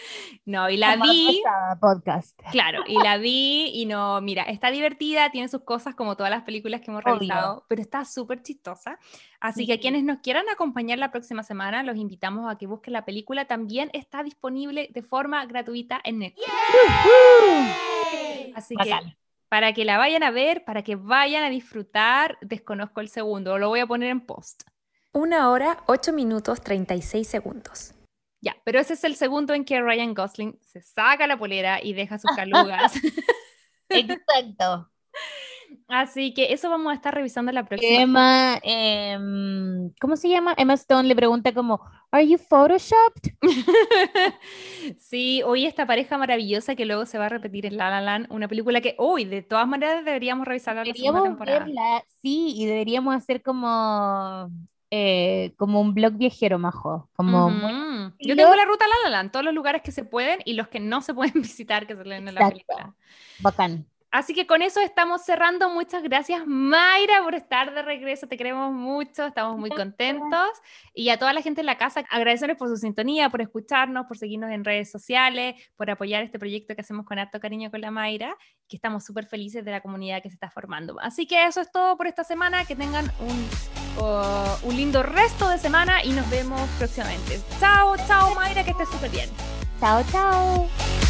no, y la Como vi, podcast. claro, y la vi y no, mira, está divertida, tiene sus cosas como todas las películas que hemos Obvio. realizado, pero está súper chistosa. Así que a quienes nos quieran acompañar la próxima semana, los invitamos a que busquen la película. También está disponible de forma gratuita en Netflix. Así que para que la vayan a ver, para que vayan a disfrutar, desconozco el segundo, lo voy a poner en post. Una hora, 8 minutos, 36 segundos. Ya, pero ese es el segundo en que Ryan Gosling se saca la polera y deja sus calugas. Exacto. Así que eso vamos a estar revisando la próxima. Emma, em, ¿cómo se llama? Emma Stone le pregunta como, ¿Are you photoshopped? Sí, hoy esta pareja maravillosa que luego se va a repetir en La La Land, una película que hoy de todas maneras deberíamos revisarla la segunda temporada. verla, sí, y deberíamos hacer como, eh, como un blog viajero, majo. Como. Yo tengo la ruta La La Land, todos los lugares que se pueden y los que no se pueden visitar que se leen en la película. bacán. Así que con eso estamos cerrando. Muchas gracias, Mayra, por estar de regreso. Te queremos mucho, estamos muy contentos. Y a toda la gente en la casa, agradecerles por su sintonía, por escucharnos, por seguirnos en redes sociales, por apoyar este proyecto que hacemos con harto cariño con la Mayra, que estamos súper felices de la comunidad que se está formando. Así que eso es todo por esta semana. Que tengan un, oh, un lindo resto de semana y nos vemos próximamente. Chao, chao, Mayra, que estés súper bien. Chao, chao.